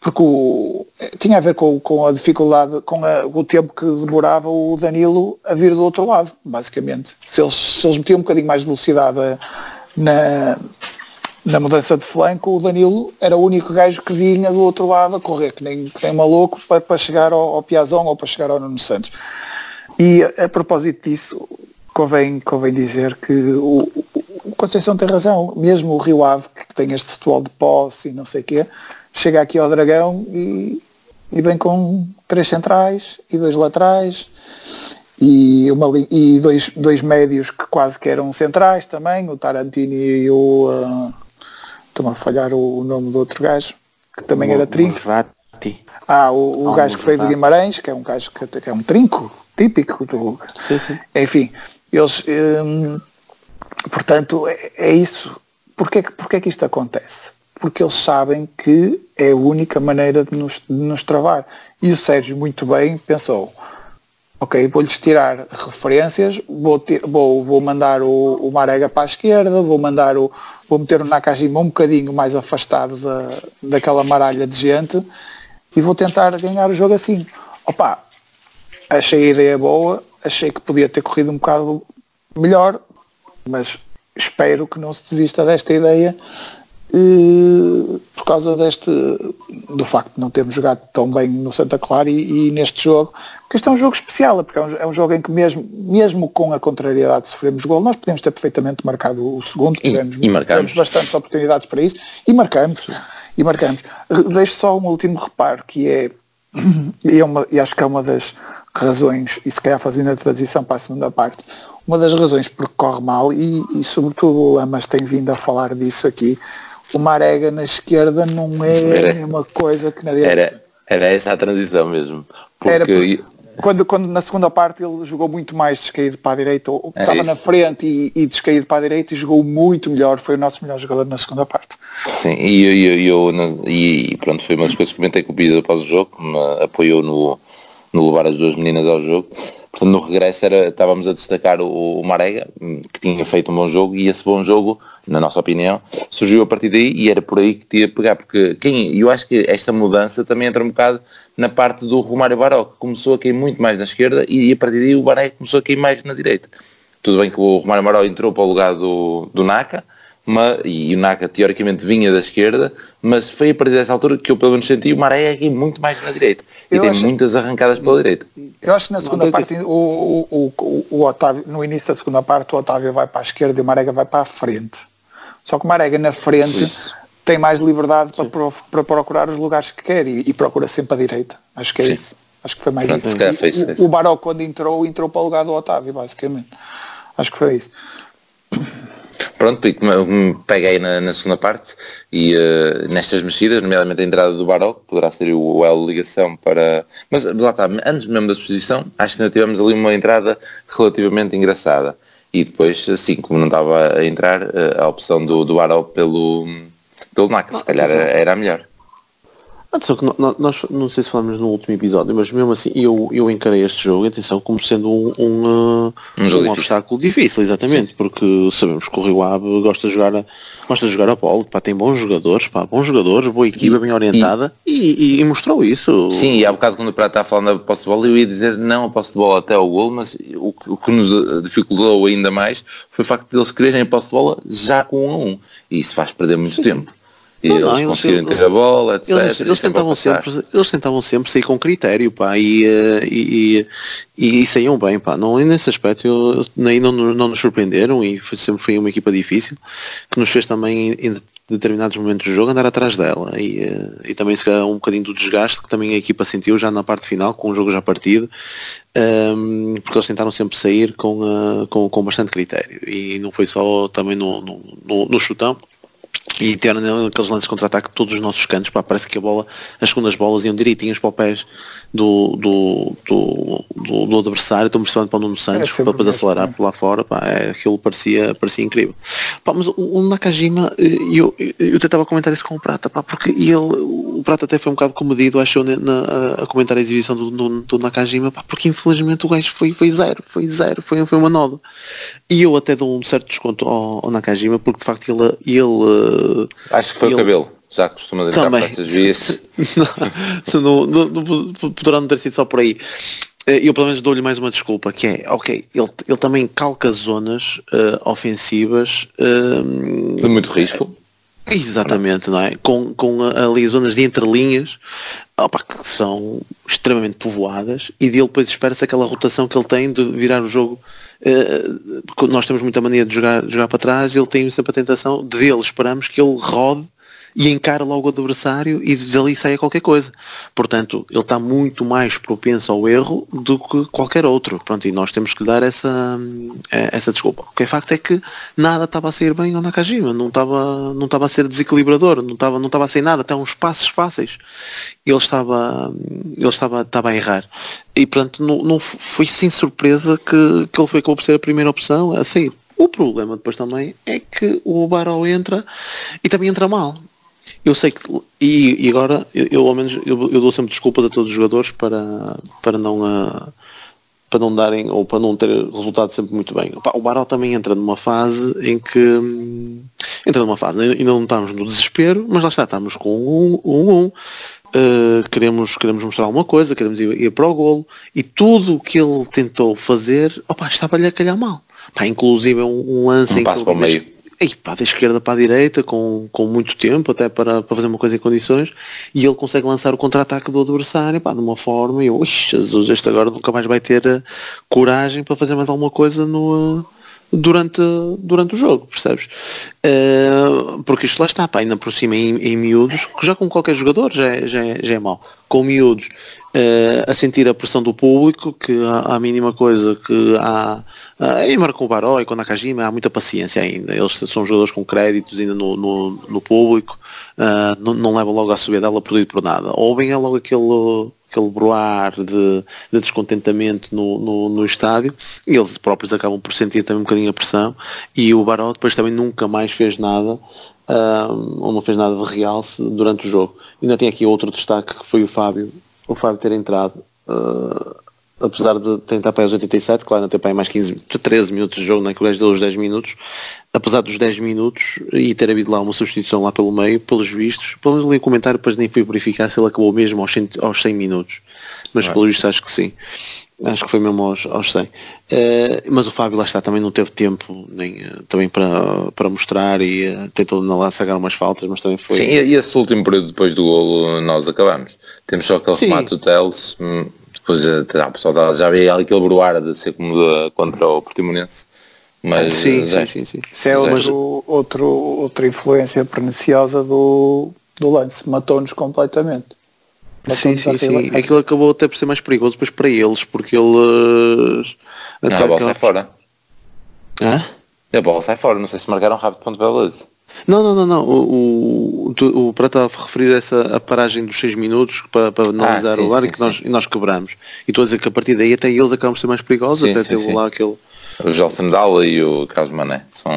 porque o, tinha a ver com, com a dificuldade, com a, o tempo que demorava o Danilo a vir do outro lado, basicamente. Se eles, se eles metiam um bocadinho mais de velocidade na, na mudança de flanco, o Danilo era o único gajo que vinha do outro lado a correr, que nem, que nem maluco, para, para chegar ao, ao Piazão ou para chegar ao Nuno Santos. E a, a propósito disso, convém, convém dizer que o, o Conceição tem razão, mesmo o Rio Ave, que tem este futebol de posse e não sei o quê, chega aqui ao Dragão e, e vem com três centrais e dois laterais e, uma, e dois, dois médios que quase que eram centrais também, o Tarantini e o. Uh, Estou-me a falhar o, o, nome do outro gajo, que também o, era trinco. Ah, o, o gajo que veio do Guimarães, que é um gajo que, que é um trinco típico do. Sim, sim. Enfim, eles. Um, portanto, é, é, isso. Porquê, porquê que isto acontece? Porque eles sabem que é a única maneira de nos, de nos travar. E o Sérgio muito bem pensou, ok, vou-lhes tirar referências, vou, vou, vou mandar o, o Marega para a esquerda, vou mandar o, vou meter o Nakajima um bocadinho mais afastado da, daquela maralha de gente e vou tentar ganhar o jogo assim. Opa, achei a ideia boa, achei que podia ter corrido um bocado melhor, mas espero que não se desista desta ideia uh, por causa deste do facto de não termos jogado tão bem no Santa Clara e, e neste jogo, que este é um jogo especial, porque é um, é um, jogo em que mesmo, mesmo com a contrariedade de sofremos gol, nós podemos ter perfeitamente marcado o segundo, tivemos, e, e tivemos bastantes oportunidades para isso e marcamos. E marcamos. Deixo só um último reparo que é e, é uma, e acho que é uma das razões, e se calhar fazendo a transição para a segunda parte, uma das razões porque corre mal, e, e sobretudo o Lamas tem vindo a falar disso aqui, o Marega na esquerda não é era, uma coisa que na Era, era essa a transição mesmo. Porque... Era porque quando, quando na segunda parte ele jogou muito mais descaído para a direita, ou, é estava isso. na frente e, e, descaído para a direita e jogou muito melhor, foi o nosso melhor jogador na segunda parte. Sim, e, eu, eu, eu e pronto, foi uma das coisas que comentei com o Pida após o jogo, que me apoiou no, no levar as duas meninas ao jogo. Portanto, no regresso era, estávamos a destacar o, o Marega, que tinha feito um bom jogo, e esse bom jogo, na nossa opinião, surgiu a partir daí e era por aí que tinha pegar, porque quem, eu acho que esta mudança também entra um bocado na parte do Romário Baró, que começou a cair muito mais na esquerda e a partir daí o Marega começou a cair mais na direita. Tudo bem que o Romário Baró entrou para o lugar do, do Naka, mas, e o Naka teoricamente vinha da esquerda, mas foi a partir dessa altura que eu pelo menos senti o Maré aqui muito mais na direita. E eu tem acho, muitas arrancadas pela direita. Eu acho que na segunda parte, o, o, o, o, Otávio, no início da segunda parte, o Otávio vai para a esquerda e o Marega vai para a frente. Só que o Marega na frente Isso. tem mais liberdade para, para, procurar os lugares que quer e, e, procura sempre a direita. Acho que é Sim. isso. Acho que foi mais Pronto, isso. o, o Baró quando entrou, entrou para o lugar do Otávio, basicamente. Acho que foi isso pronto, peguei na, na segunda parte e uh, nestas mexidas, nomeadamente a entrada do Baró, que poderá ser o elo de ligação para... Mas lá está, antes mesmo da exposição, acho que ainda tivemos ali uma entrada relativamente engraçada. E depois, assim, como não estava a entrar, eh, a opção do, do Baró pelo, pelo NAC, se calhar era, era a melhor. Atenção que nós, não sei se falamos no último episódio, mas mesmo assim eu, eu encarei este jogo, atenção, como sendo um, um, uh, um, um obstáculo difícil, exatamente, Sim. porque sabemos que o Rio Ave gosta de jogar a, gosta de jogar a bola, pá, tem bons jogadores, pá, bons jogadores, boa equipa, bem orientada e, e, e, mostrou isso. Sim, e há bocado quando o Prato está falando da posse de bola, eu ia dizer não a posse de bola até ao gol, mas o, o que nos dificultou ainda mais foi o facto de eles quererem a posse de bola já com um a um, e isso faz perder muito tempo. E não, eles não, conseguirem ter a bola, etc. Eles, eles tentavam, sempre, eles tentavam sempre sair com critério, pá, e, eh, e, e, e saíam bem, pá. Não, nesse aspecto eu, nem não, não nos surpreenderam e foi, sempre foi uma equipa difícil, que nos fez também em determinados momentos do jogo andar atrás dela e, eh, e também se calhar um bocadinho do desgaste que também a equipa sentiu já na parte final com o jogo já partido um, ehm, porque eles tentaram sempre sair com, uh, com, com bastante critério e não foi só também no, no, no, no chutão e tiveram aqueles lances de contra-ataque todos os nossos cantos, pá, parece que a bola, as segundas bolas iam direitinhos para os pés do, do, do, do, do adversário, estão principalmente para o Nuno Santos, é para depois acelerar por lá fora, pá, é, aquilo parecia, parecia incrível. Pá, mas o, o Nakajima, eh, eu, eu, eu tentava comentar isso com o Prata, pá, porque ele, o Prata até foi um bocado comedido, achou na, na, a comentar a exibição do, do, do Nakajima, pá, porque infelizmente o gajo foi, foi zero, foi zero, foi, foi uma nova. E eu até dou um certo desconto ao, ao Nakajima, porque de facto ele, ele Acho que foi ele, o cabelo já costuma entrar também. por essas vias. não, não, não, poderá não ter sido só por aí. Eh, eu pelo menos dou-lhe mais uma desculpa, que é, ok, ele, ele também calca zonas uh, ofensivas uh, de muito risco. Exatamente, não é? Com, com ali zonas de entrelinhas opa, que são extremamente povoadas e dele depois espera-se aquela rotação que ele tem de virar o jogo. Uh, nós temos muita mania de jogar, de jogar para trás, ele tem sempre a tentação, de dele esperamos que ele rode e encara logo o adversário e dali sai qualquer coisa. Portanto, ele está muito mais propenso ao erro do que qualquer outro. Pronto, e nós temos que lhe dar essa, eh, essa desculpa. O que é facto é que nada estava a sair bem ao Nakajima, não estava, não estava a ser desequilibrador, não estava, não estava a sair nada, até uns passos fáceis. Ele estava, ele estava, estava a errar. E portanto não, não foi sem surpresa que, que ele foi por ser a primeira opção a sair. O problema depois também é que o Baró entra e também entra mal. Eu sei que, e, e agora, eu, eu, ao menos, eu, eu, dou sempre desculpas a todos os jogadores para, para não, uh, para não darem, ou para não ter resultado sempre muito bem. O Baró também entra numa fase em que, hum, entra numa fase, ainda não estamos no desespero, mas lá está, estamos com um, um, um uh, queremos, queremos mostrar alguma coisa, queremos ir, ir para o golo, e tudo o que ele tentou fazer, opa, estava-lhe a calhar mal. Pá, inclusive um, um lance um em que ele, e pá, da esquerda para a direita, com, com muito tempo até para, para fazer uma coisa em condições, e ele consegue lançar o contra-ataque do adversário pá, de uma forma, e eu, Jesus, este agora nunca mais vai ter uh, coragem para fazer mais alguma coisa no, uh, durante, durante o jogo, percebes? Uh, porque isto lá está, pá, ainda por cima em, em miúdos, que já com qualquer jogador já é, já é, já é mau. Com miúdos a sentir a pressão do público, que há a mínima coisa que há Uh, e Marco Baró e com Nakajima há muita paciência ainda. Eles são jogadores com créditos ainda no, no, no público, uh, não, não levam logo a subir dela por por nada. Ou bem é logo aquele, aquele broar de, de descontentamento no, no, no, estádio e eles próprios acabam por sentir também um bocadinho a pressão e o Baró depois também nunca mais fez nada uh, ou não fez nada de real durante o jogo. Ainda tem aqui outro destaque que foi o Fábio, o Fábio ter entrado. Uh, apesar de tentar para os 87, claro, não tem para mais 15, 13 minutos de jogo, não que o gajo deu os 10 minutos, apesar dos 10 minutos e ter havido lá uma substituição lá pelo meio, pelos vistos, pelo menos ali o comentário depois nem fui verificar se ele acabou mesmo aos 100, aos 100 minutos, mas é. pelos vistos acho que sim. Acho que foi mesmo aos, aos 100. Uh, mas o Fábio lá está, também não teve tempo nem, uh, também para, para mostrar e uh, tentou na lá sacar umas faltas, mas também foi. Sim, e esse último período depois do golo nós acabamos. Temos só aquele Sim. remate do Teles, hum, depois tá, pessoal já veio aquele bruar de ser como de, contra o Portimonense. Mas, sim, sim, sim, sim. Isso é outro, outro, outra influência perniciosa do, do lance. Matou-nos completamente. Sim, sim, sim. Aquilo acabou até por ser mais perigoso depois para eles, porque eles... Não, a bola sai fora. Hã? A bola sai fora, não sei se marcaram rápido ponto pela não, não, não, não. O, o, o para estar a referir essa a paragem dos 6 minutos para, para analisar ah, sim, o lar sim, e que nós, e nós quebramos. E estou a dizer que a partir daí até eles acabam por ser mais perigosos, sim, até teve lá aquele. O Gelson Dalla e o Carlos Mané são.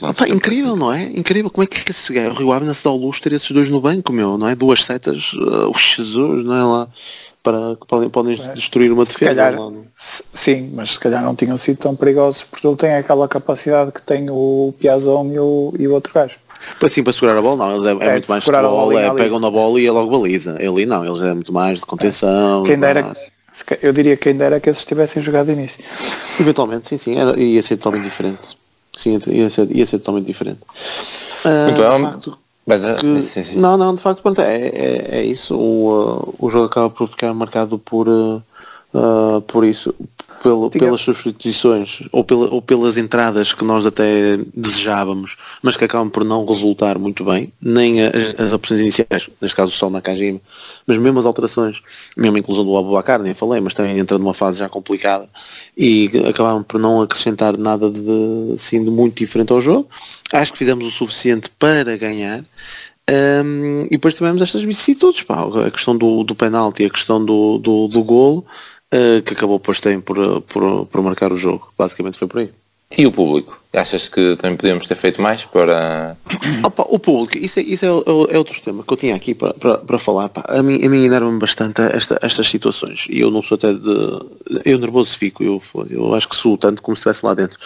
Opa, incrível, não é? Incrível. Como é que esse gajo, o Rio Ave se dá o luxo ter esses dois no banco, meu, não é? Duas setas, uh, o Jesus, não é lá? Para, que podem, podem é. destruir uma defesa. Calhar, lá, sim, mas se calhar não tinham sido tão perigosos porque ele tem aquela capacidade que tem o Piazon e o, e o outro gajo. Para sim, para segurar a bola, não, eles é, é, é muito mais futebol, é, pegam na bola e é logo baliza. Ele não, eles é muito mais de contenção. Quem dera, eu diria que quem dera que eles tivessem jogado início. Eventualmente, sim, sim, era, ia ser totalmente diferente. Sim, ia ser, ia ser totalmente diferente. Muito uh, bem, facto, mas, é, que, sim, sim. Não, não, de facto, pronto, é, é, é isso. O, uh, o jogo acaba por ficar marcado por, uh, uh por isso pelo, pelas substituições ou, pela, ou pelas entradas que nós até desejávamos, mas que acabam por não resultar muito bem, nem as, as opções iniciais, neste caso o Sol Nakajima, mas mesmo as alterações, mesmo a inclusão do Abubacar, nem falei, mas também entra numa fase já complicada e acabaram por não acrescentar nada de, assim, de muito diferente ao jogo. Acho que fizemos o suficiente para ganhar. Um, e depois tivemos estas vicissitudes, pá, a questão do, do penalti, a questão do, do, do golo, que acabou depois por, eh, por, por marcar o jogo. Basicamente foi por aí. E o público? Achas que também podíamos ter feito mais para. Opa, o público, isso, é, isso é, é, outro tema que eu tinha aqui para, para, para falar. Pá. A mim, a mim enerva-me bastante esta, estas situações. E eu não sou até de. Eu nervoso fico, eu, eu acho que sou tanto como se estivesse lá dentro.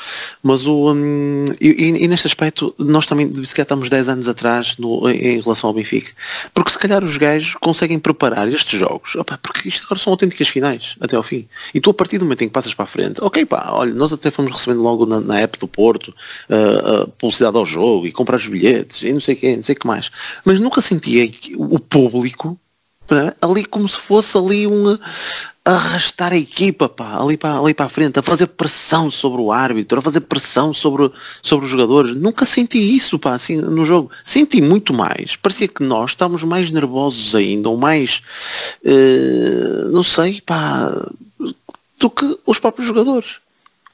Mas o. Um, e, e, neste aspecto, nós também se calhar estamos 10 anos atrás no, em relação ao Benfica. Porque se calhar os gajos conseguem preparar estes jogos. Opa, porque isto agora são autênticas finais, até ao fim. E tu a partir do momento em que passas para a frente, ok pá, olha, nós até fomos recebendo logo na, na app do Porto uh, publicidade ao jogo e comprar os bilhetes e não sei o que, não sei que mais. Mas nunca sentia que o público Ali como se fosse ali um arrastar a equipa pá, ali, para, ali a frente, a fazer pressão sobre o árbitro, a fazer pressão sobre, sobre os jogadores. Nunca senti isso pá, assim, no jogo. Senti muito mais. Parecia que nós estávamos mais nervosos ainda, ou mais, uh, não sei, pá, do que os próprios jogadores.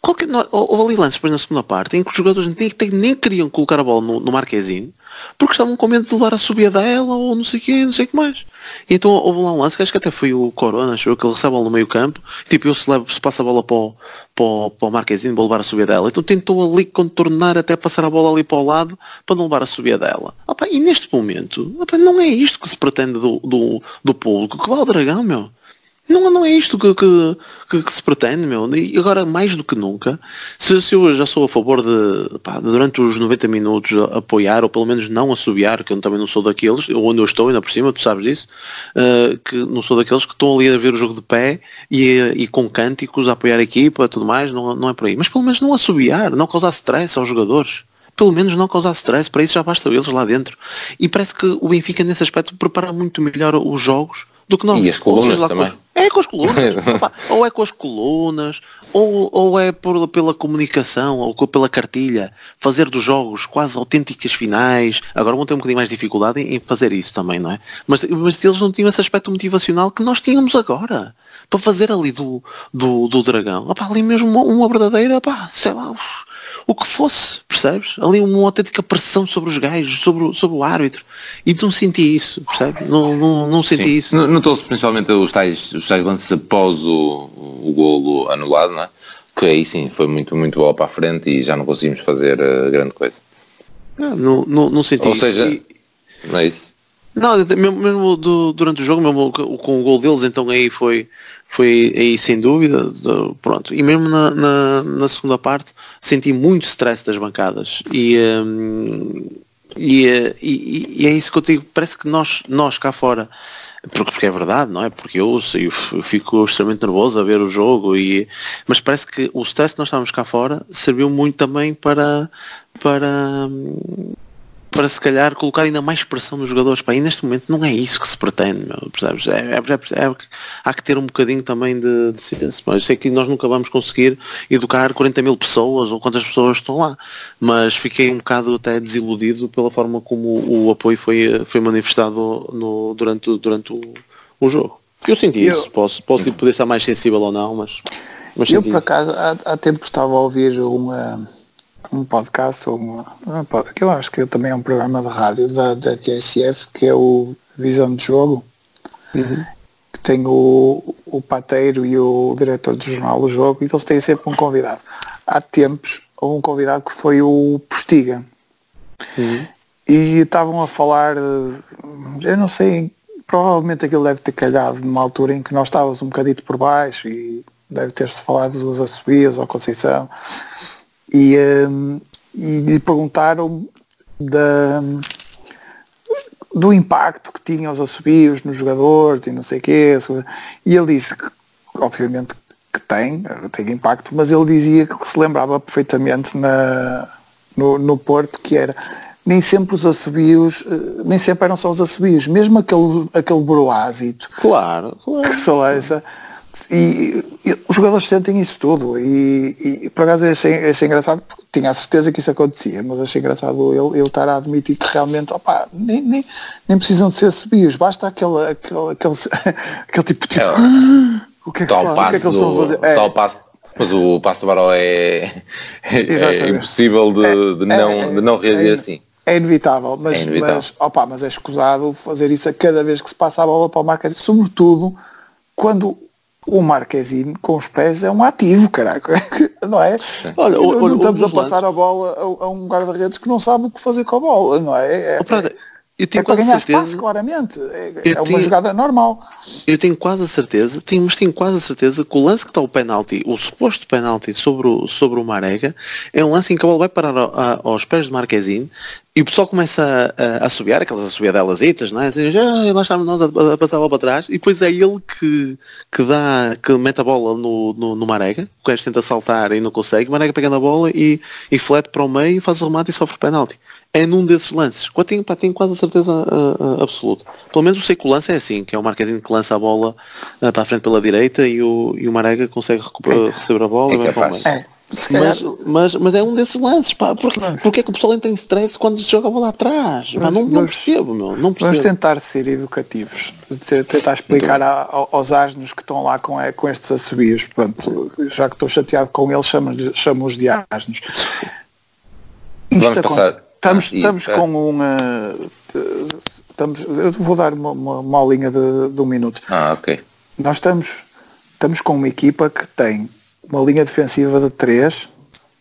Qualquer, houve ali lances depois na segunda parte em que os jogadores nem, nem queriam colocar a bola no, no Marquezinho porque estavam com medo de levar a subida dela ou não sei o que, não sei o que mais. E então houve lá um lance que acho que até foi o Corona, achou que ele recebe a bola no meio campo, tipo eu se, levo, se passa a bola para o, para o, para o Marquezinho vou levar a subida dela. Então tentou ali contornar até passar a bola ali para o lado para não levar a subida dela. Opa, e neste momento, opa, não é isto que se pretende do, do, do público, que vai ao dragão, meu. Não, não é isto que, que, que, que, se pretende, meu. E agora, mais do que nunca, se, se eu já sou a favor de, pá, durante os 90 minutos, apoiar, ou pelo menos não assobiar, que eu também não sou daqueles, onde eu estou, ainda por cima, tu sabes disso, uh, que não sou daqueles que estão ali a ver o jogo de pé e, e com cânticos a apoiar a equipa, tudo mais, não, não é por aí. Mas pelo menos não assobiar, não causar stress aos jogadores pelo menos não causar stress, para isso já basta eles lá dentro. E parece que o Benfica nesse aspecto prepara muito melhor os jogos do que nós. E as colunas também. Com, é com as colunas. ou é com as colunas, ou, ou é por, pela comunicação, ou pela cartilha, fazer dos jogos quase autênticas finais. Agora vão ter um bocadinho mais dificuldade em, fazer isso também, não é? Mas, mas eles não tinham esse aspecto motivacional que nós tínhamos agora. Para fazer ali do, do, do dragão. Opa, ali mesmo uma, uma verdadeira, pá, sei lá, o que fosse, percebes? Ali uma autêntica pressão sobre os gajos, sobre, sobre o árbitro. E não senti isso, percebes? Não, não, não senti Sim. isso. Notou-se principalmente os tais, os tais lances após o, o golo anulado, não é? Que aí sim, foi muito, muito bola para a frente e já não conseguimos fazer uh, grande coisa. Não, não, não, não senti Ou seja, e... não é isso? Não, mesmo, mesmo do, durante o jogo, mesmo com o gol deles, então aí foi, foi aí sem dúvida, pronto. E mesmo na, na, na, segunda parte senti muito stress das bancadas. E, um, e, e, e, é isso que eu digo, parece que nós, nós cá fora, porque, porque é verdade, não é? Porque eu, eu fico extremamente nervoso a ver o jogo, e, mas parece que o stress que nós estávamos cá fora serviu muito também para, para, para se calhar colocar ainda mais pressão nos jogadores. Pá, e neste momento não é isso que se pretende, meu, percebes? É, é, é, é há que ter um bocadinho também de, de ciência. Eu sei que nós nunca vamos conseguir educar 40 mil pessoas ou quantas pessoas estão lá, mas fiquei um bocado até desiludido pela forma como o, apoio foi, foi manifestado no, durante, durante o, o jogo. Eu senti eu, isso, posso, posso poder estar mais sensível ou não, mas, mas eu por acaso há, há tempo estava a ouvir uma um podcast, ou uma, que eu acho que também é um programa de rádio da, da TSF, que é o Visão de Jogo, uhum. que tem o, o pateiro e o diretor do jornal do jogo, e eles têm sempre um convidado. Há tempos houve um convidado que foi o Postiga. Uhum. E estavam a falar, eu não sei, provavelmente aquilo deve ter calhado numa altura em que nós estávamos um bocadito por baixo e deve ter-se falado dos Assobias ou Conceição e, um, e lhe perguntaram da, do impacto que tinham os assobios nos jogadores e não sei o quê. E ele disse que, obviamente, que tem, tem impacto, mas ele dizia que se lembrava perfeitamente na, no, no Porto que era nem sempre os assobios, eh, nem sempre eram só os assobios, mesmo aquele, aquele broásito. Claro, claro. Que só essa e, e, os jogadores sentem isso tudo e, e por acaso achei, achei engraçado porque tinha a certeza que isso acontecia, mas achei engraçado eu, eu estar a admitir que realmente opa, nem, nem, nem precisam de ser subios, basta aquele, aquele, aquele, aquele tipo de é, o que é que, tal passo, o que, é que eles a fazer? É. Passo, mas o passo do Baró é, é, impossível de, é, de não, é, de não reagir assim. É inevitável, mas, é inevitável. Mas, opa, mas é escusado fazer isso a cada vez que se passa a bola para o Marquês, sobretudo quando o Marquezine com os pés é um ativo, caraca, não é? Olha, não, estamos a passar a bola a, a um guarda-redes que não sabe o que fazer com a bola, não é? é, eu tenho é para ganhar certeza, espaço, claramente. É, é uma jogada normal. Eu tenho quase a certeza, tenho, mas tenho quase a certeza que o lance que está o penalti, o suposto penalti sobre o, sobre o Marega, é um lance em que a bola vai parar a, aos pés de Marquezine e o pessoal começa a, a assobiar, aquelas assobiadelas, não é? Assim, já, nós estamos nós a, a, passar a bola para trás e depois é ele que, que dá, que mete a bola no, no, no Marega, o gajo tenta saltar e não consegue, o Marega pega na bola e, e flete para o meio, faz o remate e sofre penalti é num desses lances. Eu tenho, pá, tenho quase a certeza uh, uh, absoluta. Pelo menos eu sei que o lance é assim, que é o Marquezinho que lança a bola uh, para a frente pela direita e o, e o Marega consegue recuperar, receber a bola É e vai para o capaz. meio. É, Mas, mas, mas é um desses lances, pá. Porque, porque é que o pessoal entra em stress quando se joga a bola atrás? Pá, não, não percebo, meu. Não Vamos percebo. tentar ser educativos, tentar explicar a- a- aos asnos que estão lá com, eh, com estes assobios. Pronto, já que estou chateado com eles, chamo-os chamo de asnos. Isto Vamos passar- Estamos, e- estamos é. com uma. Estamos, eu vou dar uma, uma, uma aulinha de, de um minuto. Ah, ok. Nós estamos, estamos com uma equipa que tem uma linha defensiva de três,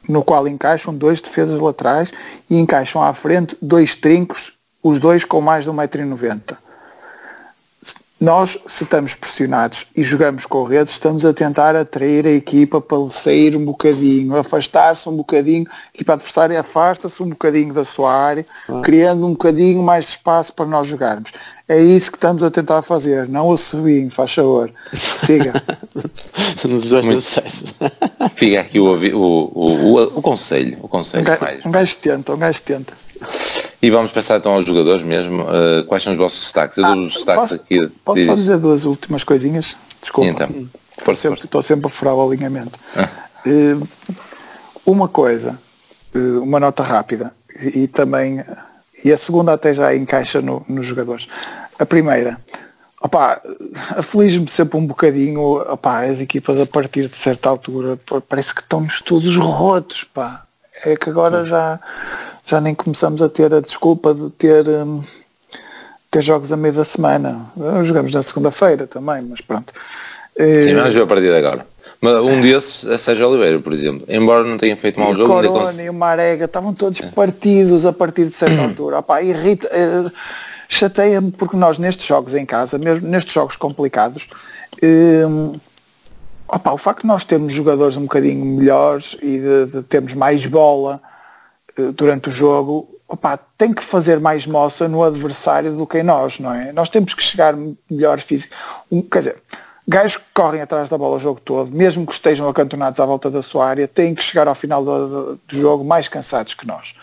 no qual encaixam dois defesas laterais e encaixam à frente dois trincos, os dois com mais de 1,90m. Nós, se estamos pressionados e jogamos com redes, estamos a tentar atrair a equipa para sair um bocadinho, afastar-se um bocadinho, a equipa adversária afasta-se um bocadinho da sua área, criando um bocadinho mais de espaço para nós jogarmos. É isso que estamos a tentar fazer, não o subir, faz favor. Siga. Desejo sucesso. Fica aqui o, o, o, o, o conselho. O Um conselho gajo, mais. um gajo tenta, um gajo tenta. E vamos passar então aos jogadores mesmo. Uh, quais são os vossos destaques? Eu dou os destaques posso, aqui. posso diz só dizer duas últimas coisinhas? Desculpa. Então, Estou força, sempre, estou sempre a furar o alinhamento. Ah. Eh, uma coisa, eh, uma nota rápida, e, e também, e a segunda até já encaixa no- nos jogadores. A primeira, opá, aflige-me sempre um bocadinho opá, as equipas a partir de certa altura, parece que estão-nos todos rotos, pá. É que agora já, já nem começamos a ter a desculpa de ter, hum, ter jogos a meio da semana. Jogamos na segunda-feira também, mas pronto. Eh, Sim, vamos ver a partir de agora. Mas um desses é Sérgio Oliveira, por exemplo. Embora não tenha feito mau o jogo, ainda Corona cons- e o Marega estavam todos partidos a partir de certa altura. Opá, irrita, eh, chateia-me porque nós nestes jogos em casa, mesmo nestes jogos complicados, eh, opá, o facto de nós termos jogadores um bocadinho melhores e de, de termos mais bola durante o jogo, opá, tem que fazer mais moça no adversário do que em nós, não é? Nós temos que chegar melhor físico. Um, quer dizer, gajos que correm atrás da bola o jogo todo, mesmo que estejam acantonados à volta da sua área, têm que chegar ao final do, do- jogo mais cansados que nós.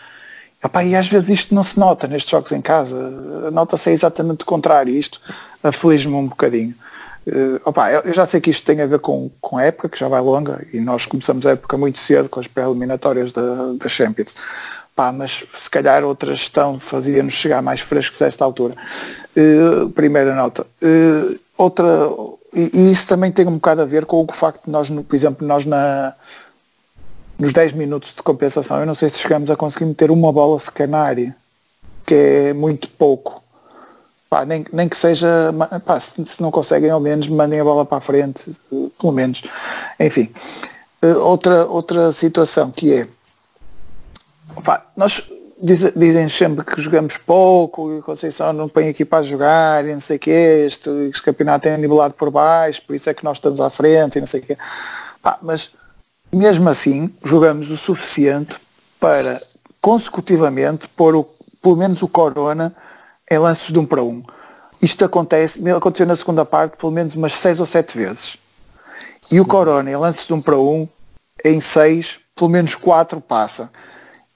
Epá, e às vezes isto não se nota nestes jogos em casa, nota-se exatamente o contrário, isto aflige-me um bocadinho. Eh, opá, eu já sei que isto tem a ver com, com a época, que já vai longa, e nós começamos a época muito cedo com as pré-eliminatórias da, da Champions. Pá, mas se calhar outra gestão fazia-nos chegar mais frescos a esta altura. Eh, primeira nota. Eh, outra, e, e isso também tem um bocado a ver com o facto de nós, no- por exemplo, nós na, nos 10 minutos de compensação, eu não sei se chegamos a conseguir meter uma bola sequer na área, que é muito pouco. Pá, nem, nem que seja, pá, se, se não conseguem ao menos, mandem a bola para a frente, pelo menos. Enfim, Eh, outra, outra situação que é, pá, nós diz- dizem sempre que jogamos pouco e Conceição não põe aqui para jogar e não sei o este, este campeonato é nivelado por baixo, por isso é que nós estamos à frente e não sei o mas mesmo assim jogamos o suficiente para consecutivamente pôr o, pelo menos o Corona em lances de um para um. Isto acontece, aconteceu na segunda parte pelo menos umas seis ou sete vezes. E o Corona em lances de um para um, em seis, pelo menos quatro passa.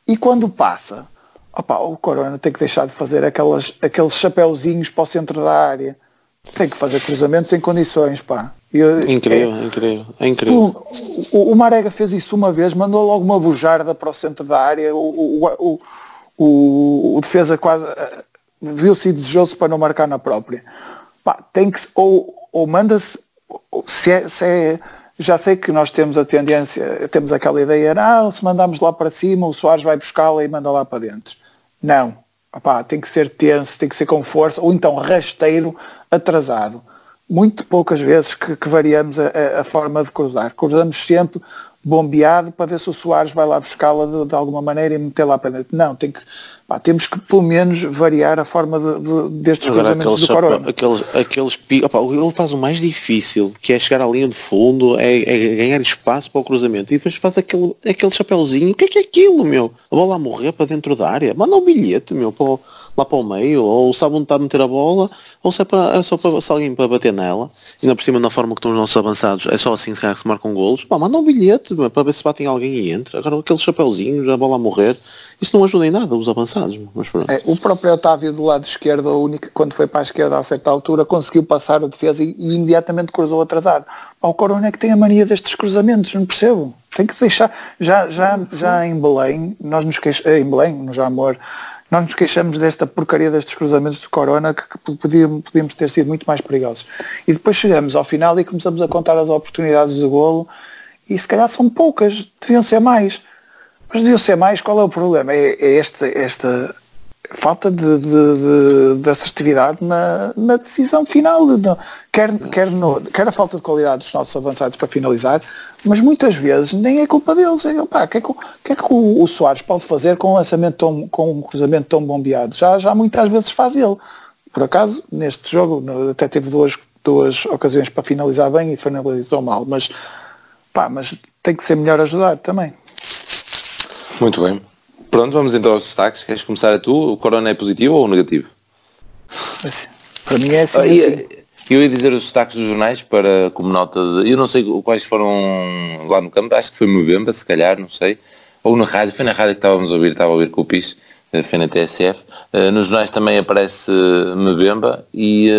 E quando passa, opá, o Corona tem que deixar de fazer aquelas, aqueles chapéuzinhos para o centro da área. Tem que fazer cruzamentos em condições, pá. Eu- Incrível, é- incrível. É incrível. o, o Marega fez isso uma vez, mandou logo uma bujarda para o centro da área, o, o, o, defesa quase viu-se desejoso para não marcar na própria. Pá, tem que ou, ou manda-se, se é, se é- já sei que nós temos a tendência, temos aquela ideia, não, se mandamos lá para cima, o Soares vai buscá-la e manda lá para dentro. Não. Tem que ser tenso, tem que ser com força, ou então rasteiro atrasado muito poucas vezes que, que variamos a- a forma de cruzar. Cruzamos sempre bombeado para ver se o Soares vai lá buscá-la de, de alguma maneira e meter lá para dentro. Não, tem que, pá, temos que pelo menos variar a forma de, de- destes Agora cruzamentos do chapéu- Corona. aqueles, aqueles opa, ele faz o mais difícil, que é chegar à linha de fundo, é, é ganhar espaço para o cruzamento. E depois faz aquele, aquele chapéuzinho. O que é que é aquilo, meu? A bola a morrer para dentro da área. Manda um bilhete, meu, para o, lá para o meio, ou sabe onde está a meter a bola, ou se é, para, é só para se alguém para bater nela, e ainda por cima na forma que estão os nossos avançados, é só assim se, se marcam golos, pá, manda um bilhete para ver se batem alguém e entra. Agora aqueles chapéuzinhos, a bola a morrer, isso não ajuda em nada os avançados. Mas é, o próprio Otávio do lado esquerdo, a única, quando foi para a esquerda a certa altura, conseguiu passar a defesa e, e imediatamente cruzou atrasado. O Corona é que tem a mania destes cruzamentos, não percebo. Tem que deixar. Já, já, já em Belém, nós nos queixamos, em Belém, no Jamor, nós nos queixamos desta porcaria destes cruzamentos de Corona que, que podíamos, podíamos ter sido muito mais perigosos. E depois chegamos ao final e começamos a contar as oportunidades de golo e se calhar são poucas, deviam ser mais. Mas deviam ser mais, qual é o problema? É, é esta, esta falta de, de, de, de assertividade na, na, decisão final, quer, quer, no, quer a falta de qualidade dos nossos avançados para finalizar, mas muitas vezes nem é culpa deles. É, o que é que, que, é que o, o, Soares pode fazer com um lançamento tão, com um cruzamento tão bombeado? Já, já muitas vezes faz ele. Por acaso, neste jogo, até teve duas, duas ocasiões para finalizar bem e finalizou mal, mas, pá, mas tem que ser melhor ajudar também. Muito bem. Pronto, vamos então aos destaques. Queres começar a tu? O corona é positivo ou negativo? Para mim é assim. Ah, assim. Eu ia dizer os destaques dos jornais para como nota de. Eu não sei quais foram lá no campo, acho que foi Movember, se calhar, não sei. Ou na rádio, foi na rádio que estávamos a ouvir, estava a ouvir com o PIS, eh, foi na TSF. Uh, nos jornais também aparece Mbemba e,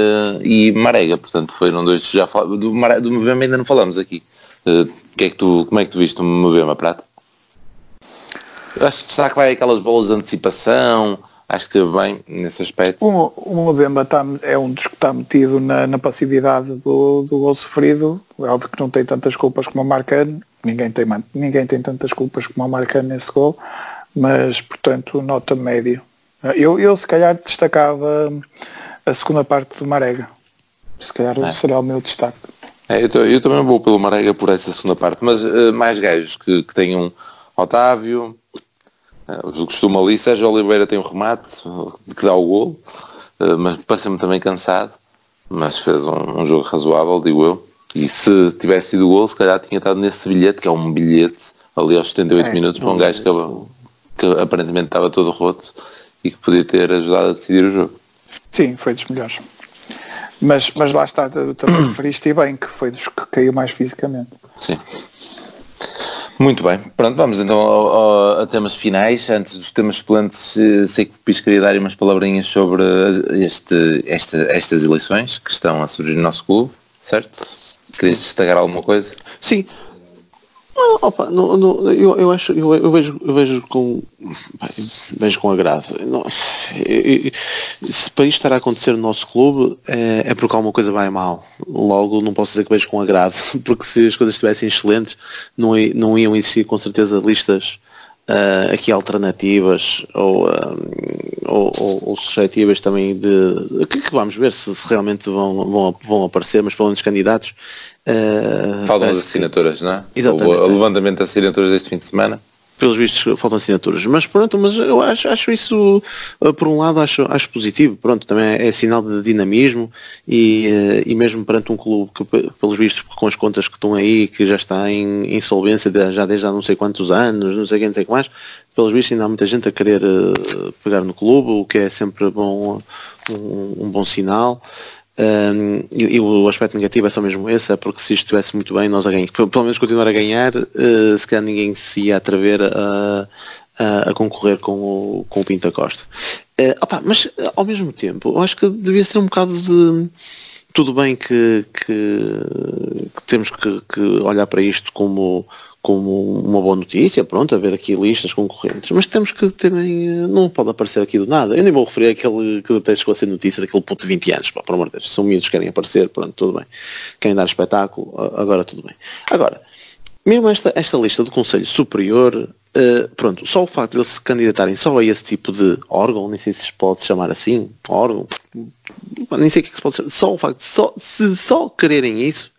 e Marega, portanto foram dois já do, do Mbemba ainda não falamos aqui. Que é que tu, como é que tu viste o Mbemba, Prata? Acho que será que vai aquelas bolas de antecipação? Acho que esteve bem nesse aspecto. O, o Mbemba tá, é um dos que está metido na, na passividade do, do gol sofrido. É óbvio que não tem tantas culpas como o Marcano. Ninguém tem, ninguém tem tantas culpas como o Marcano nesse gol. Mas, portanto, nota médio. Eu, eu se calhar destacava a segunda parte do Marega. Se calhar é. será o meu destaque. É, eu, eu, também vou pelo Marega por essa segunda parte, mas uh, mais gajos que, que tenham Otávio, o costume ali, Sérgio Oliveira tem um remate que dá o gol, eh, mas parece-me também cansado, mas fez um, um, jogo razoável, digo eu. E se tivesse sido o gol, se calhar tinha estado nesse bilhete, que é um bilhete ali aos 78 é, minutos para um gajo que, que, aparentemente estava todo roto e que podia ter ajudado a decidir o jogo. Sim, foi dos melhores. Mas, mas lá está, também referiste bem que foi dos que caiu mais fisicamente. Sim. Muito bem, pronto, vamos então ao, ao, a temas finais. Antes dos temas suplentes, eh, sei que o Pis queria dar umas palavrinhas sobre este, esta, estas eleições que estão a surgir no nosso clube, certo? Querias destacar alguma coisa? Sim, não, opa, não, não, eu, eu acho, eu, eu, vejo, eu vejo com vejo com agrado. Não, eu, se para isto estar a acontecer no nosso clube é, é porque alguma coisa vai mal. Logo não posso dizer que vejo com agrado, porque se as coisas estivessem excelentes não, não iam existir com certeza listas uh, aqui alternativas ou, uh, ou, ou, ou, suscetíveis também de. Que, que vamos ver se, se realmente vão, vão, vão aparecer, mas pelo menos candidatos Uh, Faltam as assinaturas, não é? Exatamente. O, o levantamento das assinaturas deste fim de semana pelos vistos faltam assinaturas. Mas pronto, mas eu acho, acho isso, eh, por um lado, acho, acho positivo. Pronto, também é, é sinal de dinamismo e, eh, e mesmo perante um clube que, pelos vistos, com as contas que estão aí, que já está em insolvência já desde há não sei quantos anos, não sei quem, não sei o que mais, pelos vistos ainda há muita gente a querer pegar no clube, o que é sempre bom, um, um bom sinal. Um, e, e, o aspecto negativo é só mesmo esse, é porque se isto estivesse muito bem, nós a ganhar, pelo menos continuar a ganhar, uh, se calhar ninguém se ia atrever a, a, a concorrer com o, com o Pinta Costa. Uh, opa, mas ao mesmo tempo, eu acho que devia ser um bocado de tudo bem que, que, que temos que, que, olhar para isto como, como uma boa notícia, pronto, haver aqui listas concorrentes, mas temos que também, não pode aparecer aqui do nada. Eu nem vou referir aquele que até chegou a ser notícia daquele puto de 20 anos, pá, por amor de Deus, são miúdos que querem aparecer, pronto, tudo bem. Querem dar espetáculo, agora tudo bem. Agora, mesmo esta, esta lista do Conselho Superior, uh, pronto, só o facto de eles se candidatarem só a esse tipo de órgão, nem sei se se pode chamar assim, órgão, nem sei o que, é que se pode chamar, só o facto de só, se só quererem isso,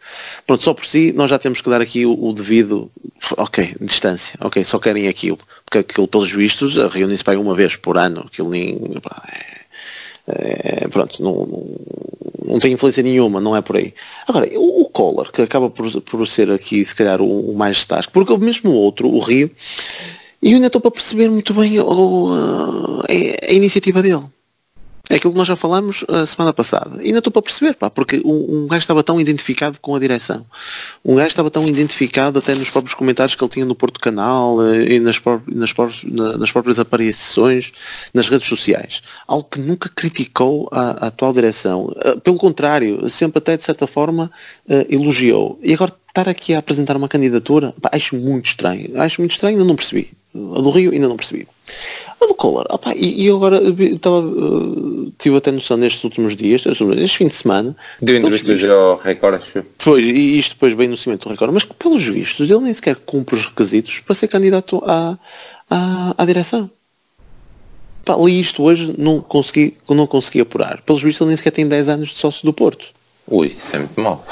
pronto, só por si nós já temos que dar aqui o, o devido, ok, distância, ok, só querem aquilo, porque aquilo pelos vistos reúnem-se para uma vez por ano, aquilo nem, é, é, pronto, não, não, não, tem influência nenhuma, não é por aí. Agora, o, o que acaba por, por ser aqui, se calhar, o, o mais destaque, porque mesmo o outro, o Rio, e eu ainda estou para perceber muito bem o, a, a, iniciativa dele. É aquilo que nós já falámos a semana passada. E ainda estou para perceber, pá, porque um, um gajo estava tão identificado com a direção. Um gajo estava tão identificado até nos próprios comentários que ele tinha no Porto Canal eh, e nas, nas, nas próprias aparições nas redes sociais. Algo que nunca criticou a, a atual direção. Eh, pelo contrário, sempre até de certa forma elogiou. E agora estar aqui a apresentar uma candidatura, pá, acho muito estranho. Acho muito estranho, ainda não percebi. A do Rio ainda não percebi. A do Collor, opa, e, e eu agora estava, uh, tive até noção nestes últimos dias, este fim de semana. Deu entrevista já ao Record, acho. Pois, e isto depois bem no cimento do Record, mas pelos vistos ele nem sequer cumpre os requisitos para ser candidato à, à, à direção. Pá, li isto hoje, não consegui, não consegui apurar. Pelos vistos ele nem sequer tem 10 anos de sócio do Porto. Ui, isso é muito mal.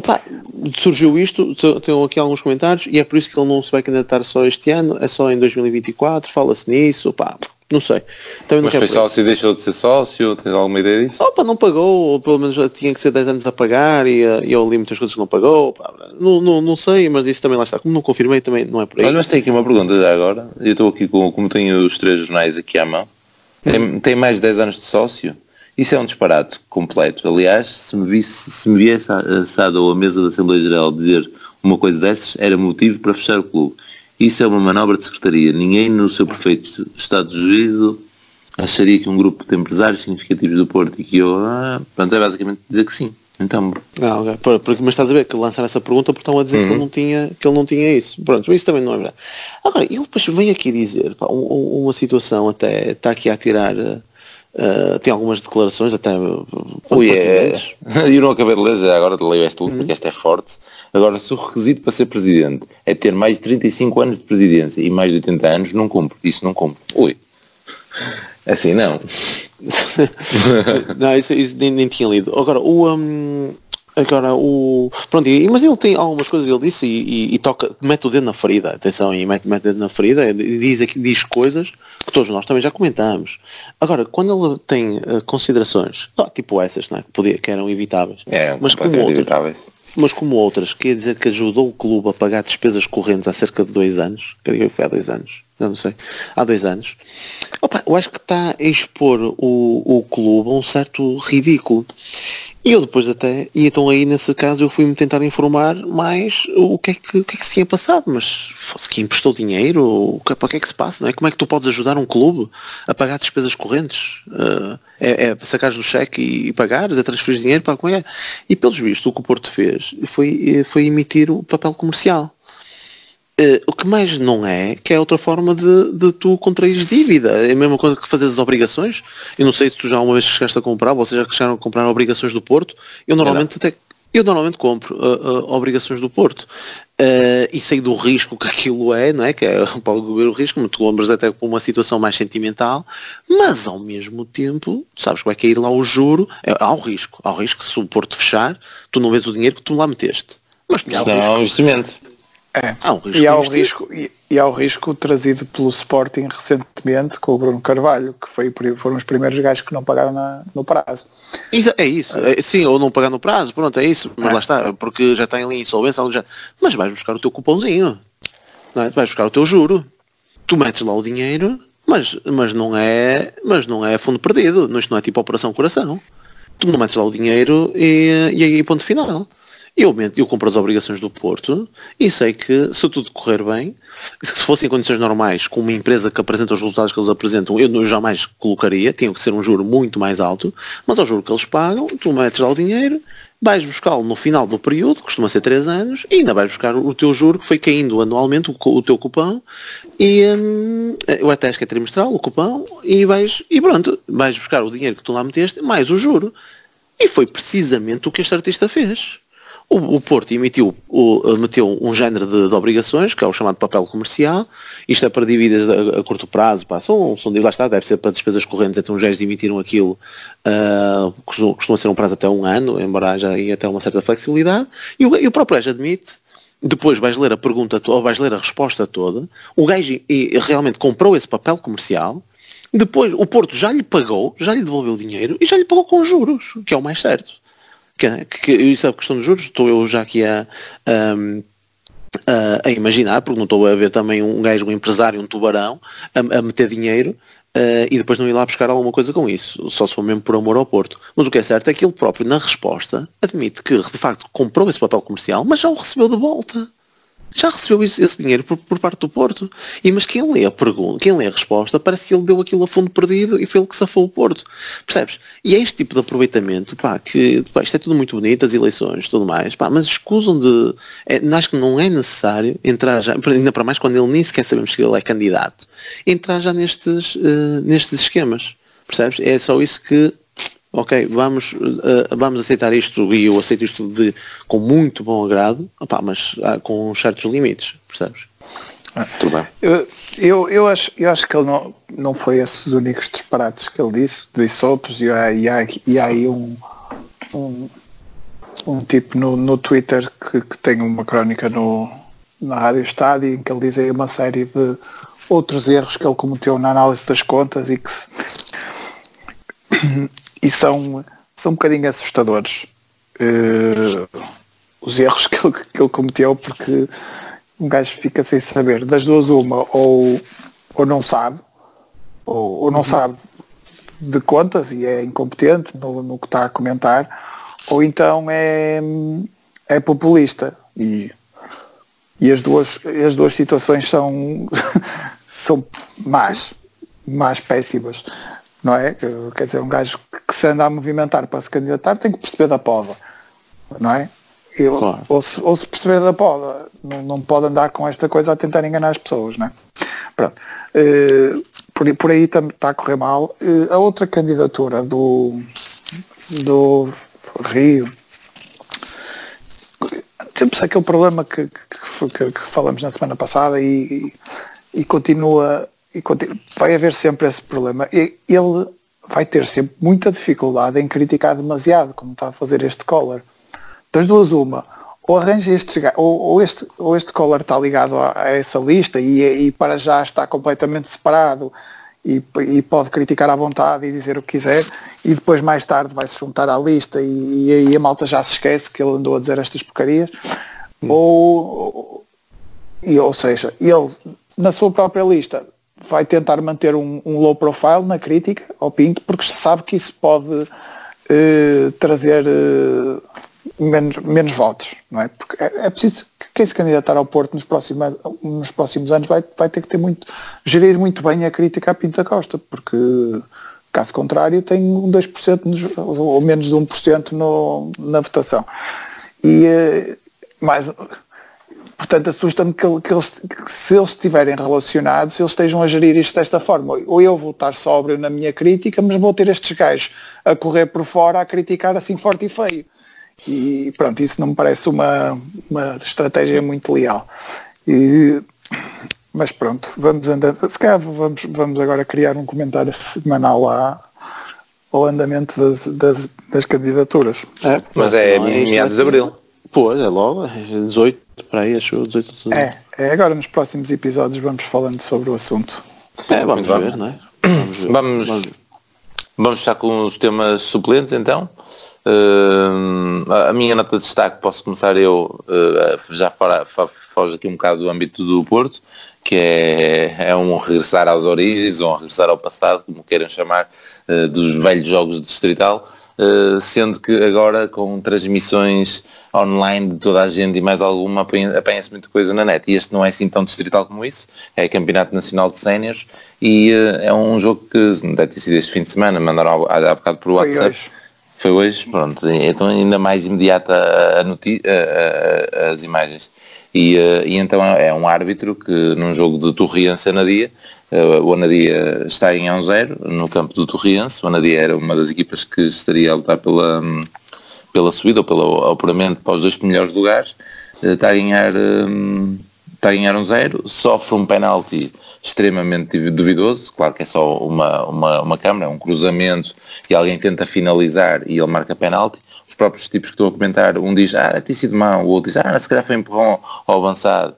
Opa, surgiu isto, tenho aqui alguns comentários e é por isso que ele não se vai candidatar só este ano, é só em 2024, fala-se nisso, opa, não sei. Também Mas foi sócio e deixou de ser sócio, tens alguma ideia disso? Opa, não pagou, ou pelo menos já tinha que ser 10 anos a pagar e, eh, e eu li muitas coisas que não pagou, opa, não, não, não sei, mas isso também lá está. Como não confirmei também não é por aí. Olha, mas tem aqui uma pergunta já agora, eu estou aqui com, como tenho os três jornais aqui à mão, tem, tem mais de 10 anos de sócio? Isso é um disparate completo. Aliás, se me, visse, se me viesse assado ou a mesa da Assembleia Geral dizer uma coisa dessas, era motivo para fechar o clube. Isso é uma manobra de secretaria. Ninguém no seu perfeito estado de juízo acharia que um grupo de empresários significativos do Porto e que eu, ah, pronto, é basicamente dizer que sim. Então, ah, okay. porque, mas estás a ver que lançaram essa pergunta porque estão a dizer uhum. que, ele não tinha, que ele não tinha isso. Pronto, isso também não é verdade. Agora, ele depois vem aqui dizer pá, uma situação até está aqui a tirar Uh, tem algumas declarações até Ui, é, eu não acabei de ler já agora de ler esta uhum. porque esta é forte. Agora se o requisito para ser presidente é ter mais de 35 anos de presidência e mais de 80 anos não cumpre, isso não cumpre. Ui, assim não. Não, isso, isso nem, nem, tinha lido. Agora o um, Agora o. Pronto, mas ele tem algumas coisas, ele disse e, e, e, toca, mete o dedo na ferida, atenção, e mete, mete o dedo na ferida, e diz, diz coisas que todos nós também já comentamos. Agora, quando ele tem uh, considerações, oh, tipo essas, né, que, podia, que eram evitáveis, é, mas como outras, evitáveis. mas como outras, quer dizer que ajudou o clube a pagar despesas correntes há cerca de dois anos, creio que foi há dois anos, não sei, há dois anos, opa, eu acho que está a expor o, o clube a um certo ridículo. E eu depois até, e então aí nesse caso eu fui-me tentar informar mais o que é que, o que, é que se tinha passado, mas fosse que emprestou dinheiro, o que, para que é que se passa, não é? Como é que tu podes ajudar um clube a pagar despesas correntes? Uh, é, é sacares do cheque e, e pagares, é transferir dinheiro para como é? E pelos vistos o que o Porto fez foi, foi emitir o papel comercial. Uh, o que mais não é, que é outra forma de, de tu contrair dívida. É a mesma coisa que fazer as obrigações. Eu não sei se tu já uma vez chegaste a comprar, vocês já chegaram a comprar obrigações do Porto. Eu normalmente até eu normalmente compro uh, uh, obrigações do Porto uh, e sei do risco que aquilo é, não é? Que é ver o risco, tu compras até com uma situação mais sentimental, mas ao mesmo tempo, sabes que vai cair lá o juro, é, há um risco, há um risco que se o Porto fechar, tu não vês o dinheiro que tu lá meteste. Mas há um investimento. É. Há um risco e, há o risco, e, e, há o risco trazido pelo Sporting recentemente com o Bruno Carvalho, que foi, foram os primeiros gajos que não pagaram na, no prazo. Isso, é isso, é, sim, ou não pagar no prazo, pronto, é isso, mas é. lá está, porque já tem ali insolvência, já, mas vais buscar o teu cupomzinho, não é? vais buscar o teu juro, tu metes lá o dinheiro, mas, mas, não, é, mas não é fundo perdido, isto não é tipo operação coração. Tu não metes lá o dinheiro e, e aí ponto final. Eu, eu compro as obrigações do Porto e sei que se tudo correr bem, se fossem em condições normais, com uma empresa que apresenta os resultados que eles apresentam, eu jamais colocaria, tinha que ser um juro muito mais alto, mas ao juro que eles pagam, tu metes lá o dinheiro, vais buscá-lo no final do período, costuma ser 3 anos, e ainda vais buscar o teu juro que foi caindo anualmente, o, o teu cupão, e hum, eu até acho que é trimestral, o cupão, e vais, e pronto, vais buscar o dinheiro que tu lá meteste, mais o juro. E foi precisamente o que este artista fez. O, o Porto emitiu, o, meteu um género de, de, obrigações, que é o chamado papel comercial, isto é para dívidas a, a curto prazo, pá, são, são dívidas, está, deve ser para despesas correntes, então os gajos emitiram aquilo, uh, costuma, costuma, ser um prazo até um ano, embora haja aí até uma certa flexibilidade, e o, e o próprio gajo admite, depois vais ler a pergunta, ou vais ler a resposta toda, o gajo e, realmente comprou esse papel comercial, depois o Porto já lhe pagou, já lhe devolveu o dinheiro e já lhe pagou com juros, que é o mais certo que, isso é a questão dos juros, estou eu já aqui a, a, a, imaginar, porque não estou a ver também um gajo, um empresário, um tubarão, a, a meter dinheiro Uh, e depois não ir lá buscar alguma coisa com isso, só se for mesmo por amor ao Porto. Mas o que é certo é que ele próprio, na resposta, admite que de facto comprou esse papel comercial, mas já o recebeu de volta já recebeu esse dinheiro por, por, parte do Porto. E mas quem lê a pergunta, quem lê a resposta, parece que ele deu aquilo a fundo perdido e foi ele que safou o Porto. Percebes? E é este tipo de aproveitamento, pá, que pá, isto é tudo muito bonito, as eleições tudo mais, pá, mas escusam de. É, acho que não é necessário entrar já, ainda para mais quando ele nem sequer sabemos que ele é candidato, entrar já nestes, uh, nestes esquemas. Percebes? É só isso que ok, vamos, uh, vamos aceitar isto e eu aceito isto de, com muito bom agrado, opa, mas uh, com certos limites, percebes? Ah, Tudo bem. Eu, eu, eu, acho, eu acho que ele não, não foi esses os únicos disparates que ele disse, disse outros, e há, e há, e há aí um, um, um tipo no, no Twitter que, que tem uma crónica no, na Rádio Estádio em que ele diz aí uma série de outros erros que ele cometeu na análise das contas e que se, e são, são um bocadinho assustadores uh, os erros que ele, que ele cometeu porque um gajo fica sem saber. Das duas uma ou, ou não sabe ou, ou não uhum. sabe de contas e é incompetente no, no que está a comentar ou então é, é populista. E, e as, duas, as duas situações são, são más, mais péssimas não é? Quer dizer, um gajo que se anda a movimentar para se candidatar tem que perceber da poda, não é? Eu, claro. ou, se, ou, se, perceber da poda, não, não pode andar com esta coisa a tentar enganar as pessoas, não é? Pronto. Uh, por, por aí está a correr mal. Uh, a outra candidatura do, do Rio temos aquele problema que, que, que, que, falamos na semana passada e, e continua e vai haver sempre esse problema. E ele vai ter sempre muita dificuldade em criticar demasiado, como está a fazer este Collar. Das duas, uma, ou arranja este ou, ou este, ou este Collar está ligado a, a essa lista e, e, para já está completamente separado e, e, pode criticar à vontade e dizer o que quiser e depois mais tarde vai se juntar à lista e, e aí a malta já se esquece que ele andou a dizer estas porcarias. Hum. Ou, e, ou seja, ele na sua própria lista vai tentar manter um, um, low profile na crítica ao Pinto, porque sabe que isso pode uh, trazer uh, menos, menos votos, não é? Porque é, é, preciso que quem se candidatar ao Porto nos próximos, nos próximos anos vai, vai ter que ter muito, gerir muito bem a crítica a Pinto da Costa, porque caso contrário tem um 2% nos, ou menos de 1% no, na votação. E uh, mais Portanto, assusta-me que, que, eles, que se eles estiverem relacionados, eles estejam a gerir isto desta forma. Ou eu vou estar sóbrio na minha crítica, mas vou ter estes gajos a correr por fora a criticar assim forte e feio. E pronto, isso não me parece uma, uma estratégia muito leal. E, mas pronto, vamos andando. Se calhar vamos, vamos agora criar um comentário semanal lá ao andamento das, das, das candidaturas. É, mas é, é meados de abril. Pois, é logo, é 18 para aí, acho 18 de é, é, agora nos próximos episódios vamos falando sobre o assunto. É, vamos ver, não é? Vamos, ver. vamos, vamos, vamos estar com os temas suplentes então. Uh, a minha nota de destaque, posso começar eu, uh, já fora, foge aqui um bocado do âmbito do Porto, que é, é um regressar às origens, ou um regressar ao passado, como queiram chamar, uh, dos velhos jogos de distrital. Uh, sendo que agora com transmissões online de toda a gente e mais alguma apanha-se muita coisa na net. E este não é assim tão distrital como isso, é Campeonato Nacional de Séniores e uh, é um jogo que deve ter sido este fim de semana, mandaram há, há bocado por WhatsApp. Foi hoje. Foi hoje, pronto, então ainda mais imediata a, a, a, as imagens. E, uh, e, então é um árbitro que num jogo de Torriense Anadia, uh, o Anadia está em 1-0 no campo do Torriense, o Anadia era uma das equipas que estaria a lutar pela, pela subida ou pelo apuramento para os dois melhores lugares, uh, está a ganhar um, está a ganhar um zero, sofre um penalti extremamente duvidoso, claro que é só uma, uma, uma câmara, um cruzamento e alguém tenta finalizar e ele marca penalti, os próprios tipos que estão a comentar, um diz, ah, tem sido mau, o outro diz, ah, se calhar foi empurrão ao avançado,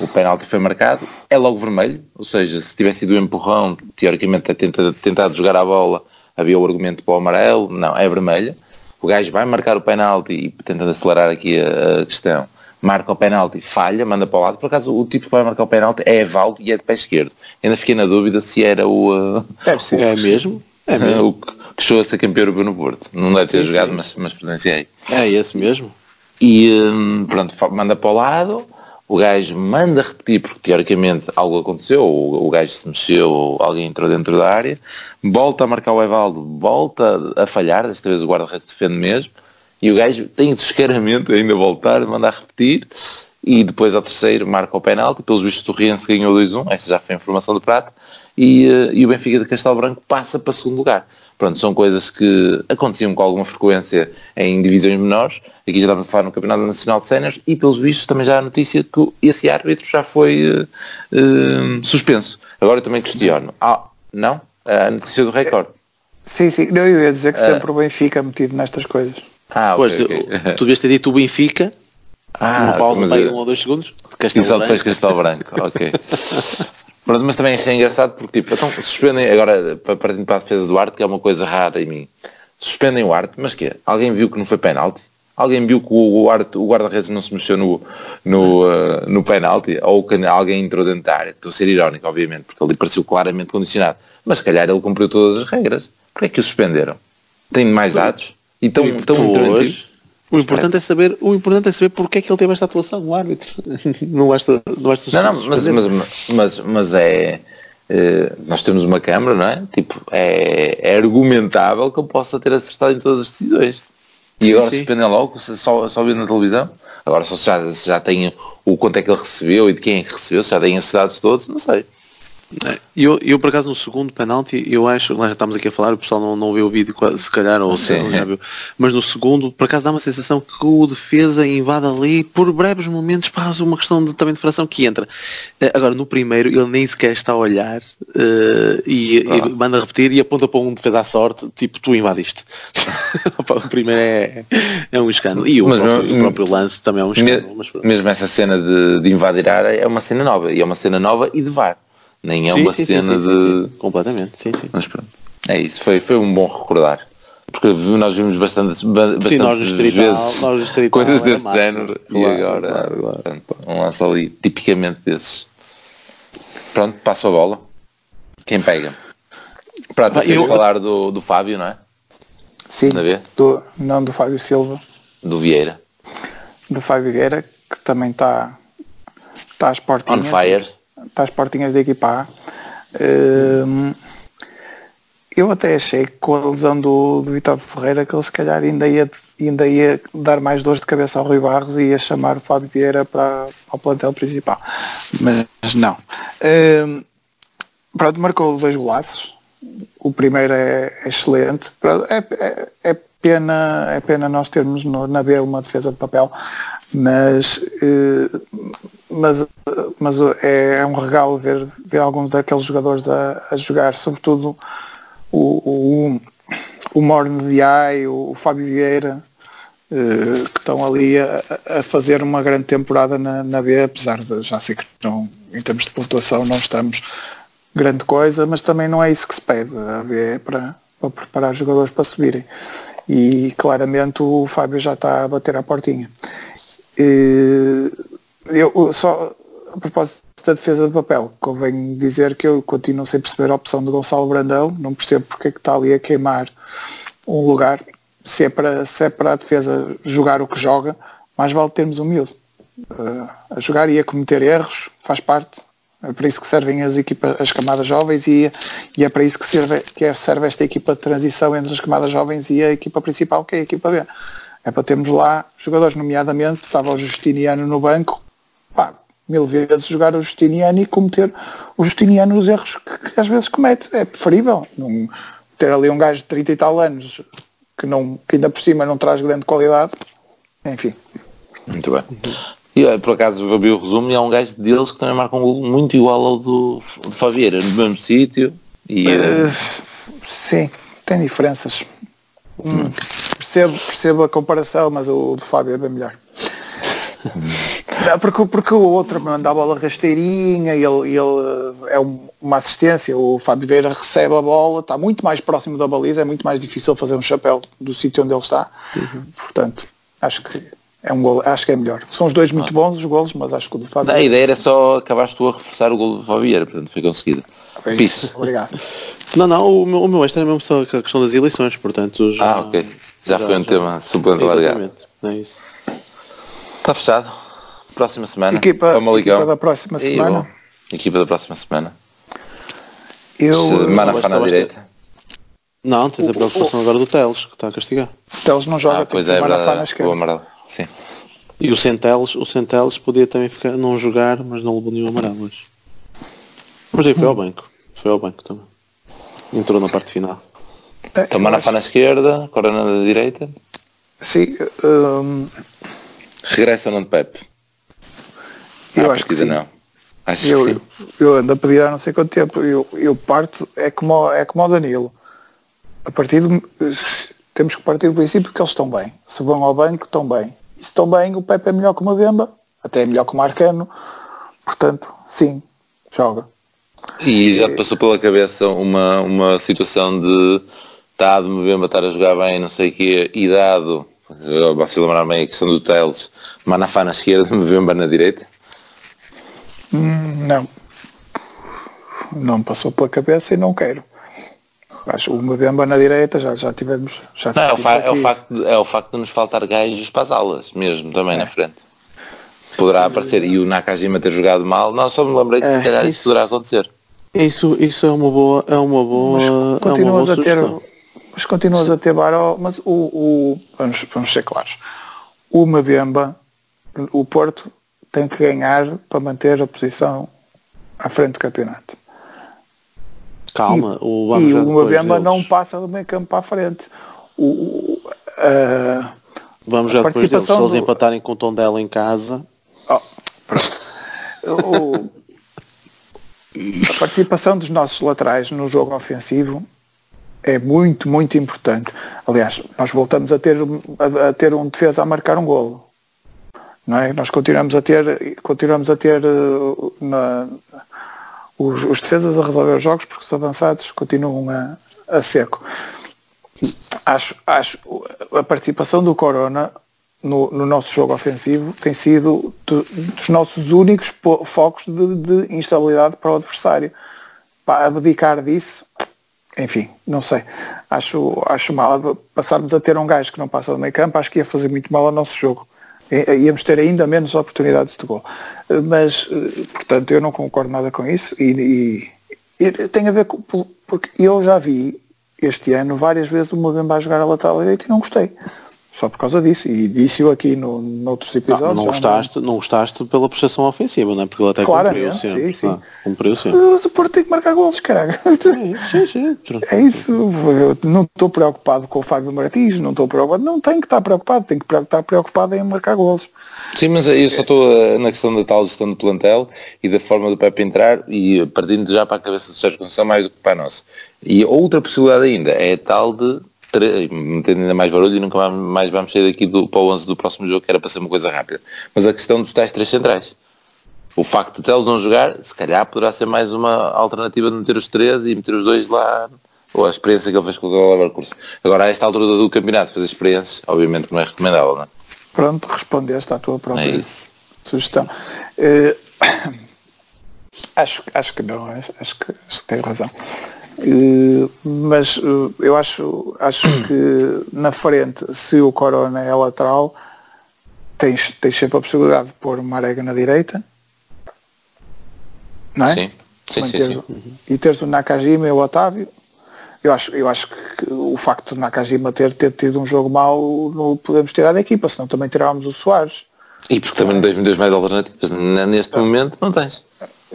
o penalti foi marcado, é logo vermelho, ou seja, se tivesse sido um empurrão, teoricamente a tenta, tentado jogar a bola, havia o argumento para o amarelo, não, é vermelho, o gajo vai marcar o penalti e tentando acelerar aqui a, a questão, marca o penalti, falha, manda para o lado. Por acaso o tipo que vai marcar o penalti é Evaldo e é de pé esquerdo. Ainda fiquei na dúvida se era o. Uh, Deve ser. É mesmo? É mesmo. o que, chegou a ser campeão europeu no Porto. Não deve ter sim, jogado, sim. mas, mas presenciei. É esse mesmo. E um, pronto, manda para o lado, o gajo manda repetir, porque teoricamente algo aconteceu, o, o gajo se mexeu, alguém entrou dentro da área, volta a marcar o Evaldo, volta a falhar, desta vez o guarda-redes defende mesmo, e o gajo tem descaramento ainda voltar, mandar repetir, e depois ao terceiro marca o penalti, pelos vistos do Riense ganhou 2-1, esta já foi a informação do Prato, e, uh, e o Benfica de Castelo Branco passa para segundo lugar. Pronto, são coisas que aconteciam com alguma frequência em divisões menores. Aqui já estamos a falar no Campeonato Nacional de Séniores e, pelos vistos, também já há notícia que esse árbitro já foi uh, uh, suspenso. Agora eu também questiono. Ah, não? A notícia do recorde. Sim, sim. Eu ia dizer que sempre o Benfica metido nestas coisas. Ah, pois, okay, okay. tu devias ter dito o Benfica, ah, uma pausa de um ou dois segundos. Castelo e só depois Castelo Branco, ok. Pronto, mas também achei engraçado porque, tipo, então suspendem, agora, partindo para a defesa do Arte, que é uma coisa rara em mim, suspendem o Arte, mas que Alguém viu que não foi penalti? Alguém viu que o, Arte, o guarda-redes não se mexeu no, no, uh, no penalti? Ou que alguém entrou dentro da área? Estou a ser irónico, obviamente, porque ele pareceu claramente condicionado. Mas se calhar ele cumpriu todas as regras. Porquê é que o suspenderam? Tem mais dados? E tão, tão o importante é saber, o importante é saber porque é que ele teve esta atuação, o árbitro. não basta, não basta Não, não, mas, mas, mas, mas é, é, nós temos uma câmara, não é? Tipo, é, é argumentável que ele possa ter acertado em todas as decisões. E agora sim, sim. logo, só, só vê na televisão. Agora só se já, se já tem o quanto é que ele recebeu e de quem é recebeu, se já tem esses dados todos, não sei. Eu, eu, por acaso, no segundo penalti, eu acho, nós já estamos aqui a falar, o pessoal não, não viu o vídeo, se calhar, ou se não já viu, mas no segundo, por acaso, dá uma sensação que o defesa invade ali, por breves momentos, pá, uma questão de, também de fração que entra. Eh, agora, no primeiro, ele nem sequer está a olhar uh, e, ah. e, manda repetir e aponta para um defesa à sorte, tipo, tu invadiste. o primeiro é, é um escândalo. E o, mas, próprio, o próprio, lance também é um escândalo. Mas, mesmo essa cena de, de invadir a área é uma cena nova, e é uma cena nova e de VAR nem é sim, uma sim, cena sim, de. Completamente, sim, sim. Mas pronto. É isso, foi, foi um bom recordar. Porque nós vimos bastante, bastante sim, nós vezes nós coisas desse massa, género claro, e agora claro, claro. Pronto, um lance ali tipicamente desses. Pronto, passo a bola. Quem pega? Pronto, ah, eu... falar do, do Fábio, não é? Sim, do, não do Fábio Silva. Do Vieira. Do Fábio Vieira, que também está tá às portinhas. On fire para as portinhas da equipa Uh, eu até achei que com a lesão do, do Vitor Ferreira que ele se calhar ainda ia, ainda ia dar mais dores de cabeça ao Rui Barros e ia chamar o Fábio Vieira para, o plantel principal. Mas não. Uh, pronto, marcou dois golaços. O primeiro é, é excelente. É, é, é, pena, é pena nós termos no, na B uma defesa de papel, mas uh, mas, mas é, é, um regalo ver, ver alguns daqueles jogadores a, a jogar, sobretudo o, o, o Morne Diai, o, o Fábio Vieira, eh, que estão ali a, a, fazer uma grande temporada na, na B, apesar de já sei que não, em termos de pontuação não estamos grande coisa, mas também não é isso que se pede. A B é para, para preparar jogadores para subirem. E claramente o Fábio já está a bater à portinha. E, eu só a propósito da defesa de papel, convém dizer que eu continuo sem perceber a opção do Gonçalo Brandão, não percebo porque é que está ali a queimar um lugar, se é para, se é para a defesa jogar o que joga, mais vale termos um miúdo. Uh, a jogar e a cometer erros, faz parte. É para isso que servem as equipas, as camadas jovens e, e é para isso que serve, que é, serve esta equipa de transição entre as camadas jovens e a equipa principal, que é a equipa B. É para termos lá jogadores, nomeadamente, estava o Justiniano no banco, mil vezes jogar o Justiniano e cometer o Justiniano os erros que, que às vezes comete. É preferível. Não, ter ali um gajo de 30 e tal anos que, não, que ainda por cima não traz grande qualidade. Enfim. Muito bem. E eh, por acaso eu vi o resumo e há um gajo deles que também marca um gol muito igual ao do, do Favieira, no mesmo sítio. E, uh, sim, tem diferenças. Hum, percebo, percebo a comparação, mas o do Fábio é bem melhor. Não, porque, porque o outro manda a bola rasteirinha, ele, ele é um, uma assistência, o Fábio Vieira recebe a bola, está muito mais próximo da baliza, é muito mais difícil fazer um chapéu do sítio onde ele está. Uhum. Portanto, acho que É um gol, acho que é melhor. São os dois muito bons os golos, mas acho que o do Fábio. A ideia era só acabaste tu a reforçar o gol do Fabieira, portanto foi conseguido. É Piso. Obrigado. Não, não, o meu, o meu extra é mesmo só a questão das eleições, portanto já. Ah, ok. Já, foi um tema suplente largado. É isso. Está fechado. Próxima semana. Equipa, Famalicão. equipa da próxima semana. bom. Equipa da próxima semana. Eu, Semana na basta- direita. Não, tens a preocupação agora do Teles, que está a castigar. Teles não joga, Ah, pois é, tomar na verdade. fana O esquerda. amarelo. Sim. E o Centeles, o Centeles podia também ficar, não jogar, mas não levou nenhum amarelo hoje. Mas aí foi ao banco. Foi ao banco também. Entrou na parte final. É, eu Tomar na acho- fana esquerda, Corona na direita. Sim, hum, Regressa ou não de Pepe? Eu acho que sim. não. Acho que Eu, sim. eu ando a pedir há não sei quanto tempo. Eu, eu parto, é como, o- é como o Danilo. A partir do, se- temos que partir do princípio que eles estão bem. Se vão ao banco, estão bem. E se estão bem, o Pepe é melhor que uma Bemba, até é melhor que o Marcano. Portanto, sim, joga. E já te passou pela cabeça uma, uma situação de tá de Mbemba estar a jogar bem, não sei o quê, e dado, posso lembrar bem a questão do Teles, Manafá na esquerda, Mbemba na direita. Hum, Não. Não me passou pela cabeça e não quero. Acho uma Bemba na direita, já, já tivemos. Já Não, é o, é, o facto, de- é o facto de nos faltar gajos para as aulas, mesmo, também na frente. Poderá aparecer, e o Nakajima ter jogado mal, não, só me lembrei que É, se calhar isso isso- poderá acontecer. Isso, isso é uma boa, é uma boa, Mas é uma continuas boa a ter. sugestão. Mas continuas a ter Baró, mas o, o- vamos, vamos ser claros. O Mabemba, o Porto tem que ganhar para manter a posição à frente do campeonato. Calma, e, o vamos e o deles. não passa do meio campo para a frente. O, a- Vamos já depois deles. Se eles do- empatarem com o Tondela em casa, Oh. O- a participação dos nossos laterais no jogo ofensivo é muito, muito importante. Aliás, nós voltamos a ter, a, a ter um defesa a marcar um golo. Não é? Nós continuamos a ter, continuamos a ter eh, os, os defesas a resolver os jogos porque os avançados continuam a, a seco. Acho, acho a participação do Corona no, no nosso jogo ofensivo tem sido do- dos nossos únicos focos de, de instabilidade para o adversário. Pá, abdicar disso, enfim, não sei. Acho, acho mal. Passarmos a ter um gajo que não passa do meio campo, acho que ia fazer muito mal ao nosso jogo. I- Íamos ter ainda menos oportunidades de gol. Eh, Mas, eh, portanto, eu não concordo nada com isso e, e- e tem a ver com. Porque eu já vi este ano várias vezes o Mbemba a jogar a lateral direito e não gostei. Só por causa disso. E disse-o aqui no, noutros não, episódios. não, já gostaste, não gostaste pela prestação ofensiva, não é? Porque ele até cumpriu sempre. sim, sim. tá? Cumpriu sempre. Mas o Porto tem que marcar golos, caralho. Sim, sim. É isso, eu não estou preocupado com o Fábio Martins, não estou preocupado, não tenho que estar preocupado, tenho que estar preocupado em marcar golos. Sim, mas eu só estou eh, na questão da tal gestão do plantel e da forma do Pepe entrar e partindo já para a cabeça do Sérgio Conceição mais do que para a nossa. E outra possibilidade ainda é a tal de metendo ainda mais barulho e nunca mais- vamos sair daqui do, para o 11 do próximo jogo que era para ser uma coisa rápida. Mas a questão dos tais três centrais. O facto de Teles não jogar, se calhar poderá ser mais uma alternativa de meter os três e meter os dois lá, ou a experiência que ele fez com o Leverkusen. Agora, a esta altura do campeonato, fazer experiências, obviamente não é recomendável, não é? Pronto, respondeste à tua própria É sugestão. Eh, acho, acho que não, acho, acho que, acho que tem razão. Eh, mas eh, eu acho, acho que na frente, se o Corona é lateral, tens, tens sempre a possibilidade de pôr uma arega na direita. Não é? Sim, sim, sim. Manteres sim. E teres o Nakajima e o Otávio. Eu acho, eu acho que o facto do Nakajima ter, ter tido um jogo mau não o podemos tirar da equipa, senão também tirávamos o Soares. E porque também não tens muitas mais alternativas. Neste momento não tens.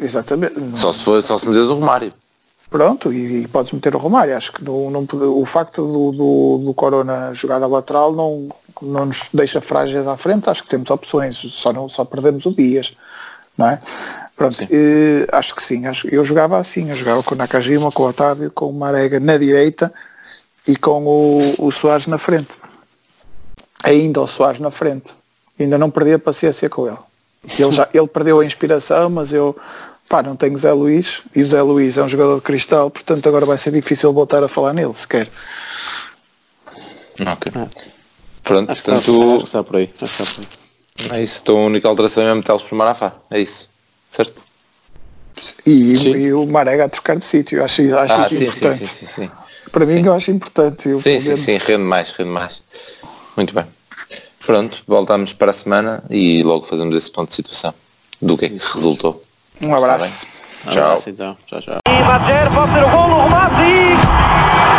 Exatamente. Só se, for, só se meteres o Romário. Pronto, e, e podes meter o Romário. Acho que não, não o facto do, do, do Corona jogar a lateral não, não nos deixa frágeis à frente. Acho que temos opções, só, não, só perdemos o Dias. Não é? Pronto, Sim. eh, acho que sim. Acho, eu jogava assim, eu jogava com o Nakajima, com o Otávio, com o Marega na direita e com o, o Soares na frente. Ainda o Soares na frente. Ainda não perdi a paciência com ele. Ele, já, ele perdeu a inspiração, mas eu pá, não tenho Zé Luís e Zé Luís é um jogador de cristal, portanto agora vai ser difícil voltar a falar nele sequer. Ok. Pronto, Acho portanto, que está por aí. Acho que está por aí. é isso. Então a única alteração é metê-los por Marafá. É isso. Certo? E, e o Marega a trocar de sítio, acho, acho Ah, isso sim, sim, importante. sim, sim, sim. Para mim eu acho importante. Eu, Sim, sim, sim, rende mais, rende mais. Muito bem. Pronto, voltamos para a semana e logo fazemos esse ponto de situação do que é que resultou. Um abraço. Bem? Tchau. Abraço, então. Tchau, tchau. E Madjer pode ser o gol, o remate e...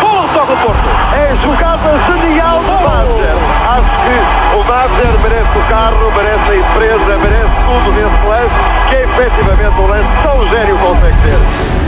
Gol do Toque do Porto. É jogada genial do Madjer. Acho que o Madjer merece o carro, merece a empresa, merece tudo nesse lance, que é efetivamente um lance tão gênio consegue ter.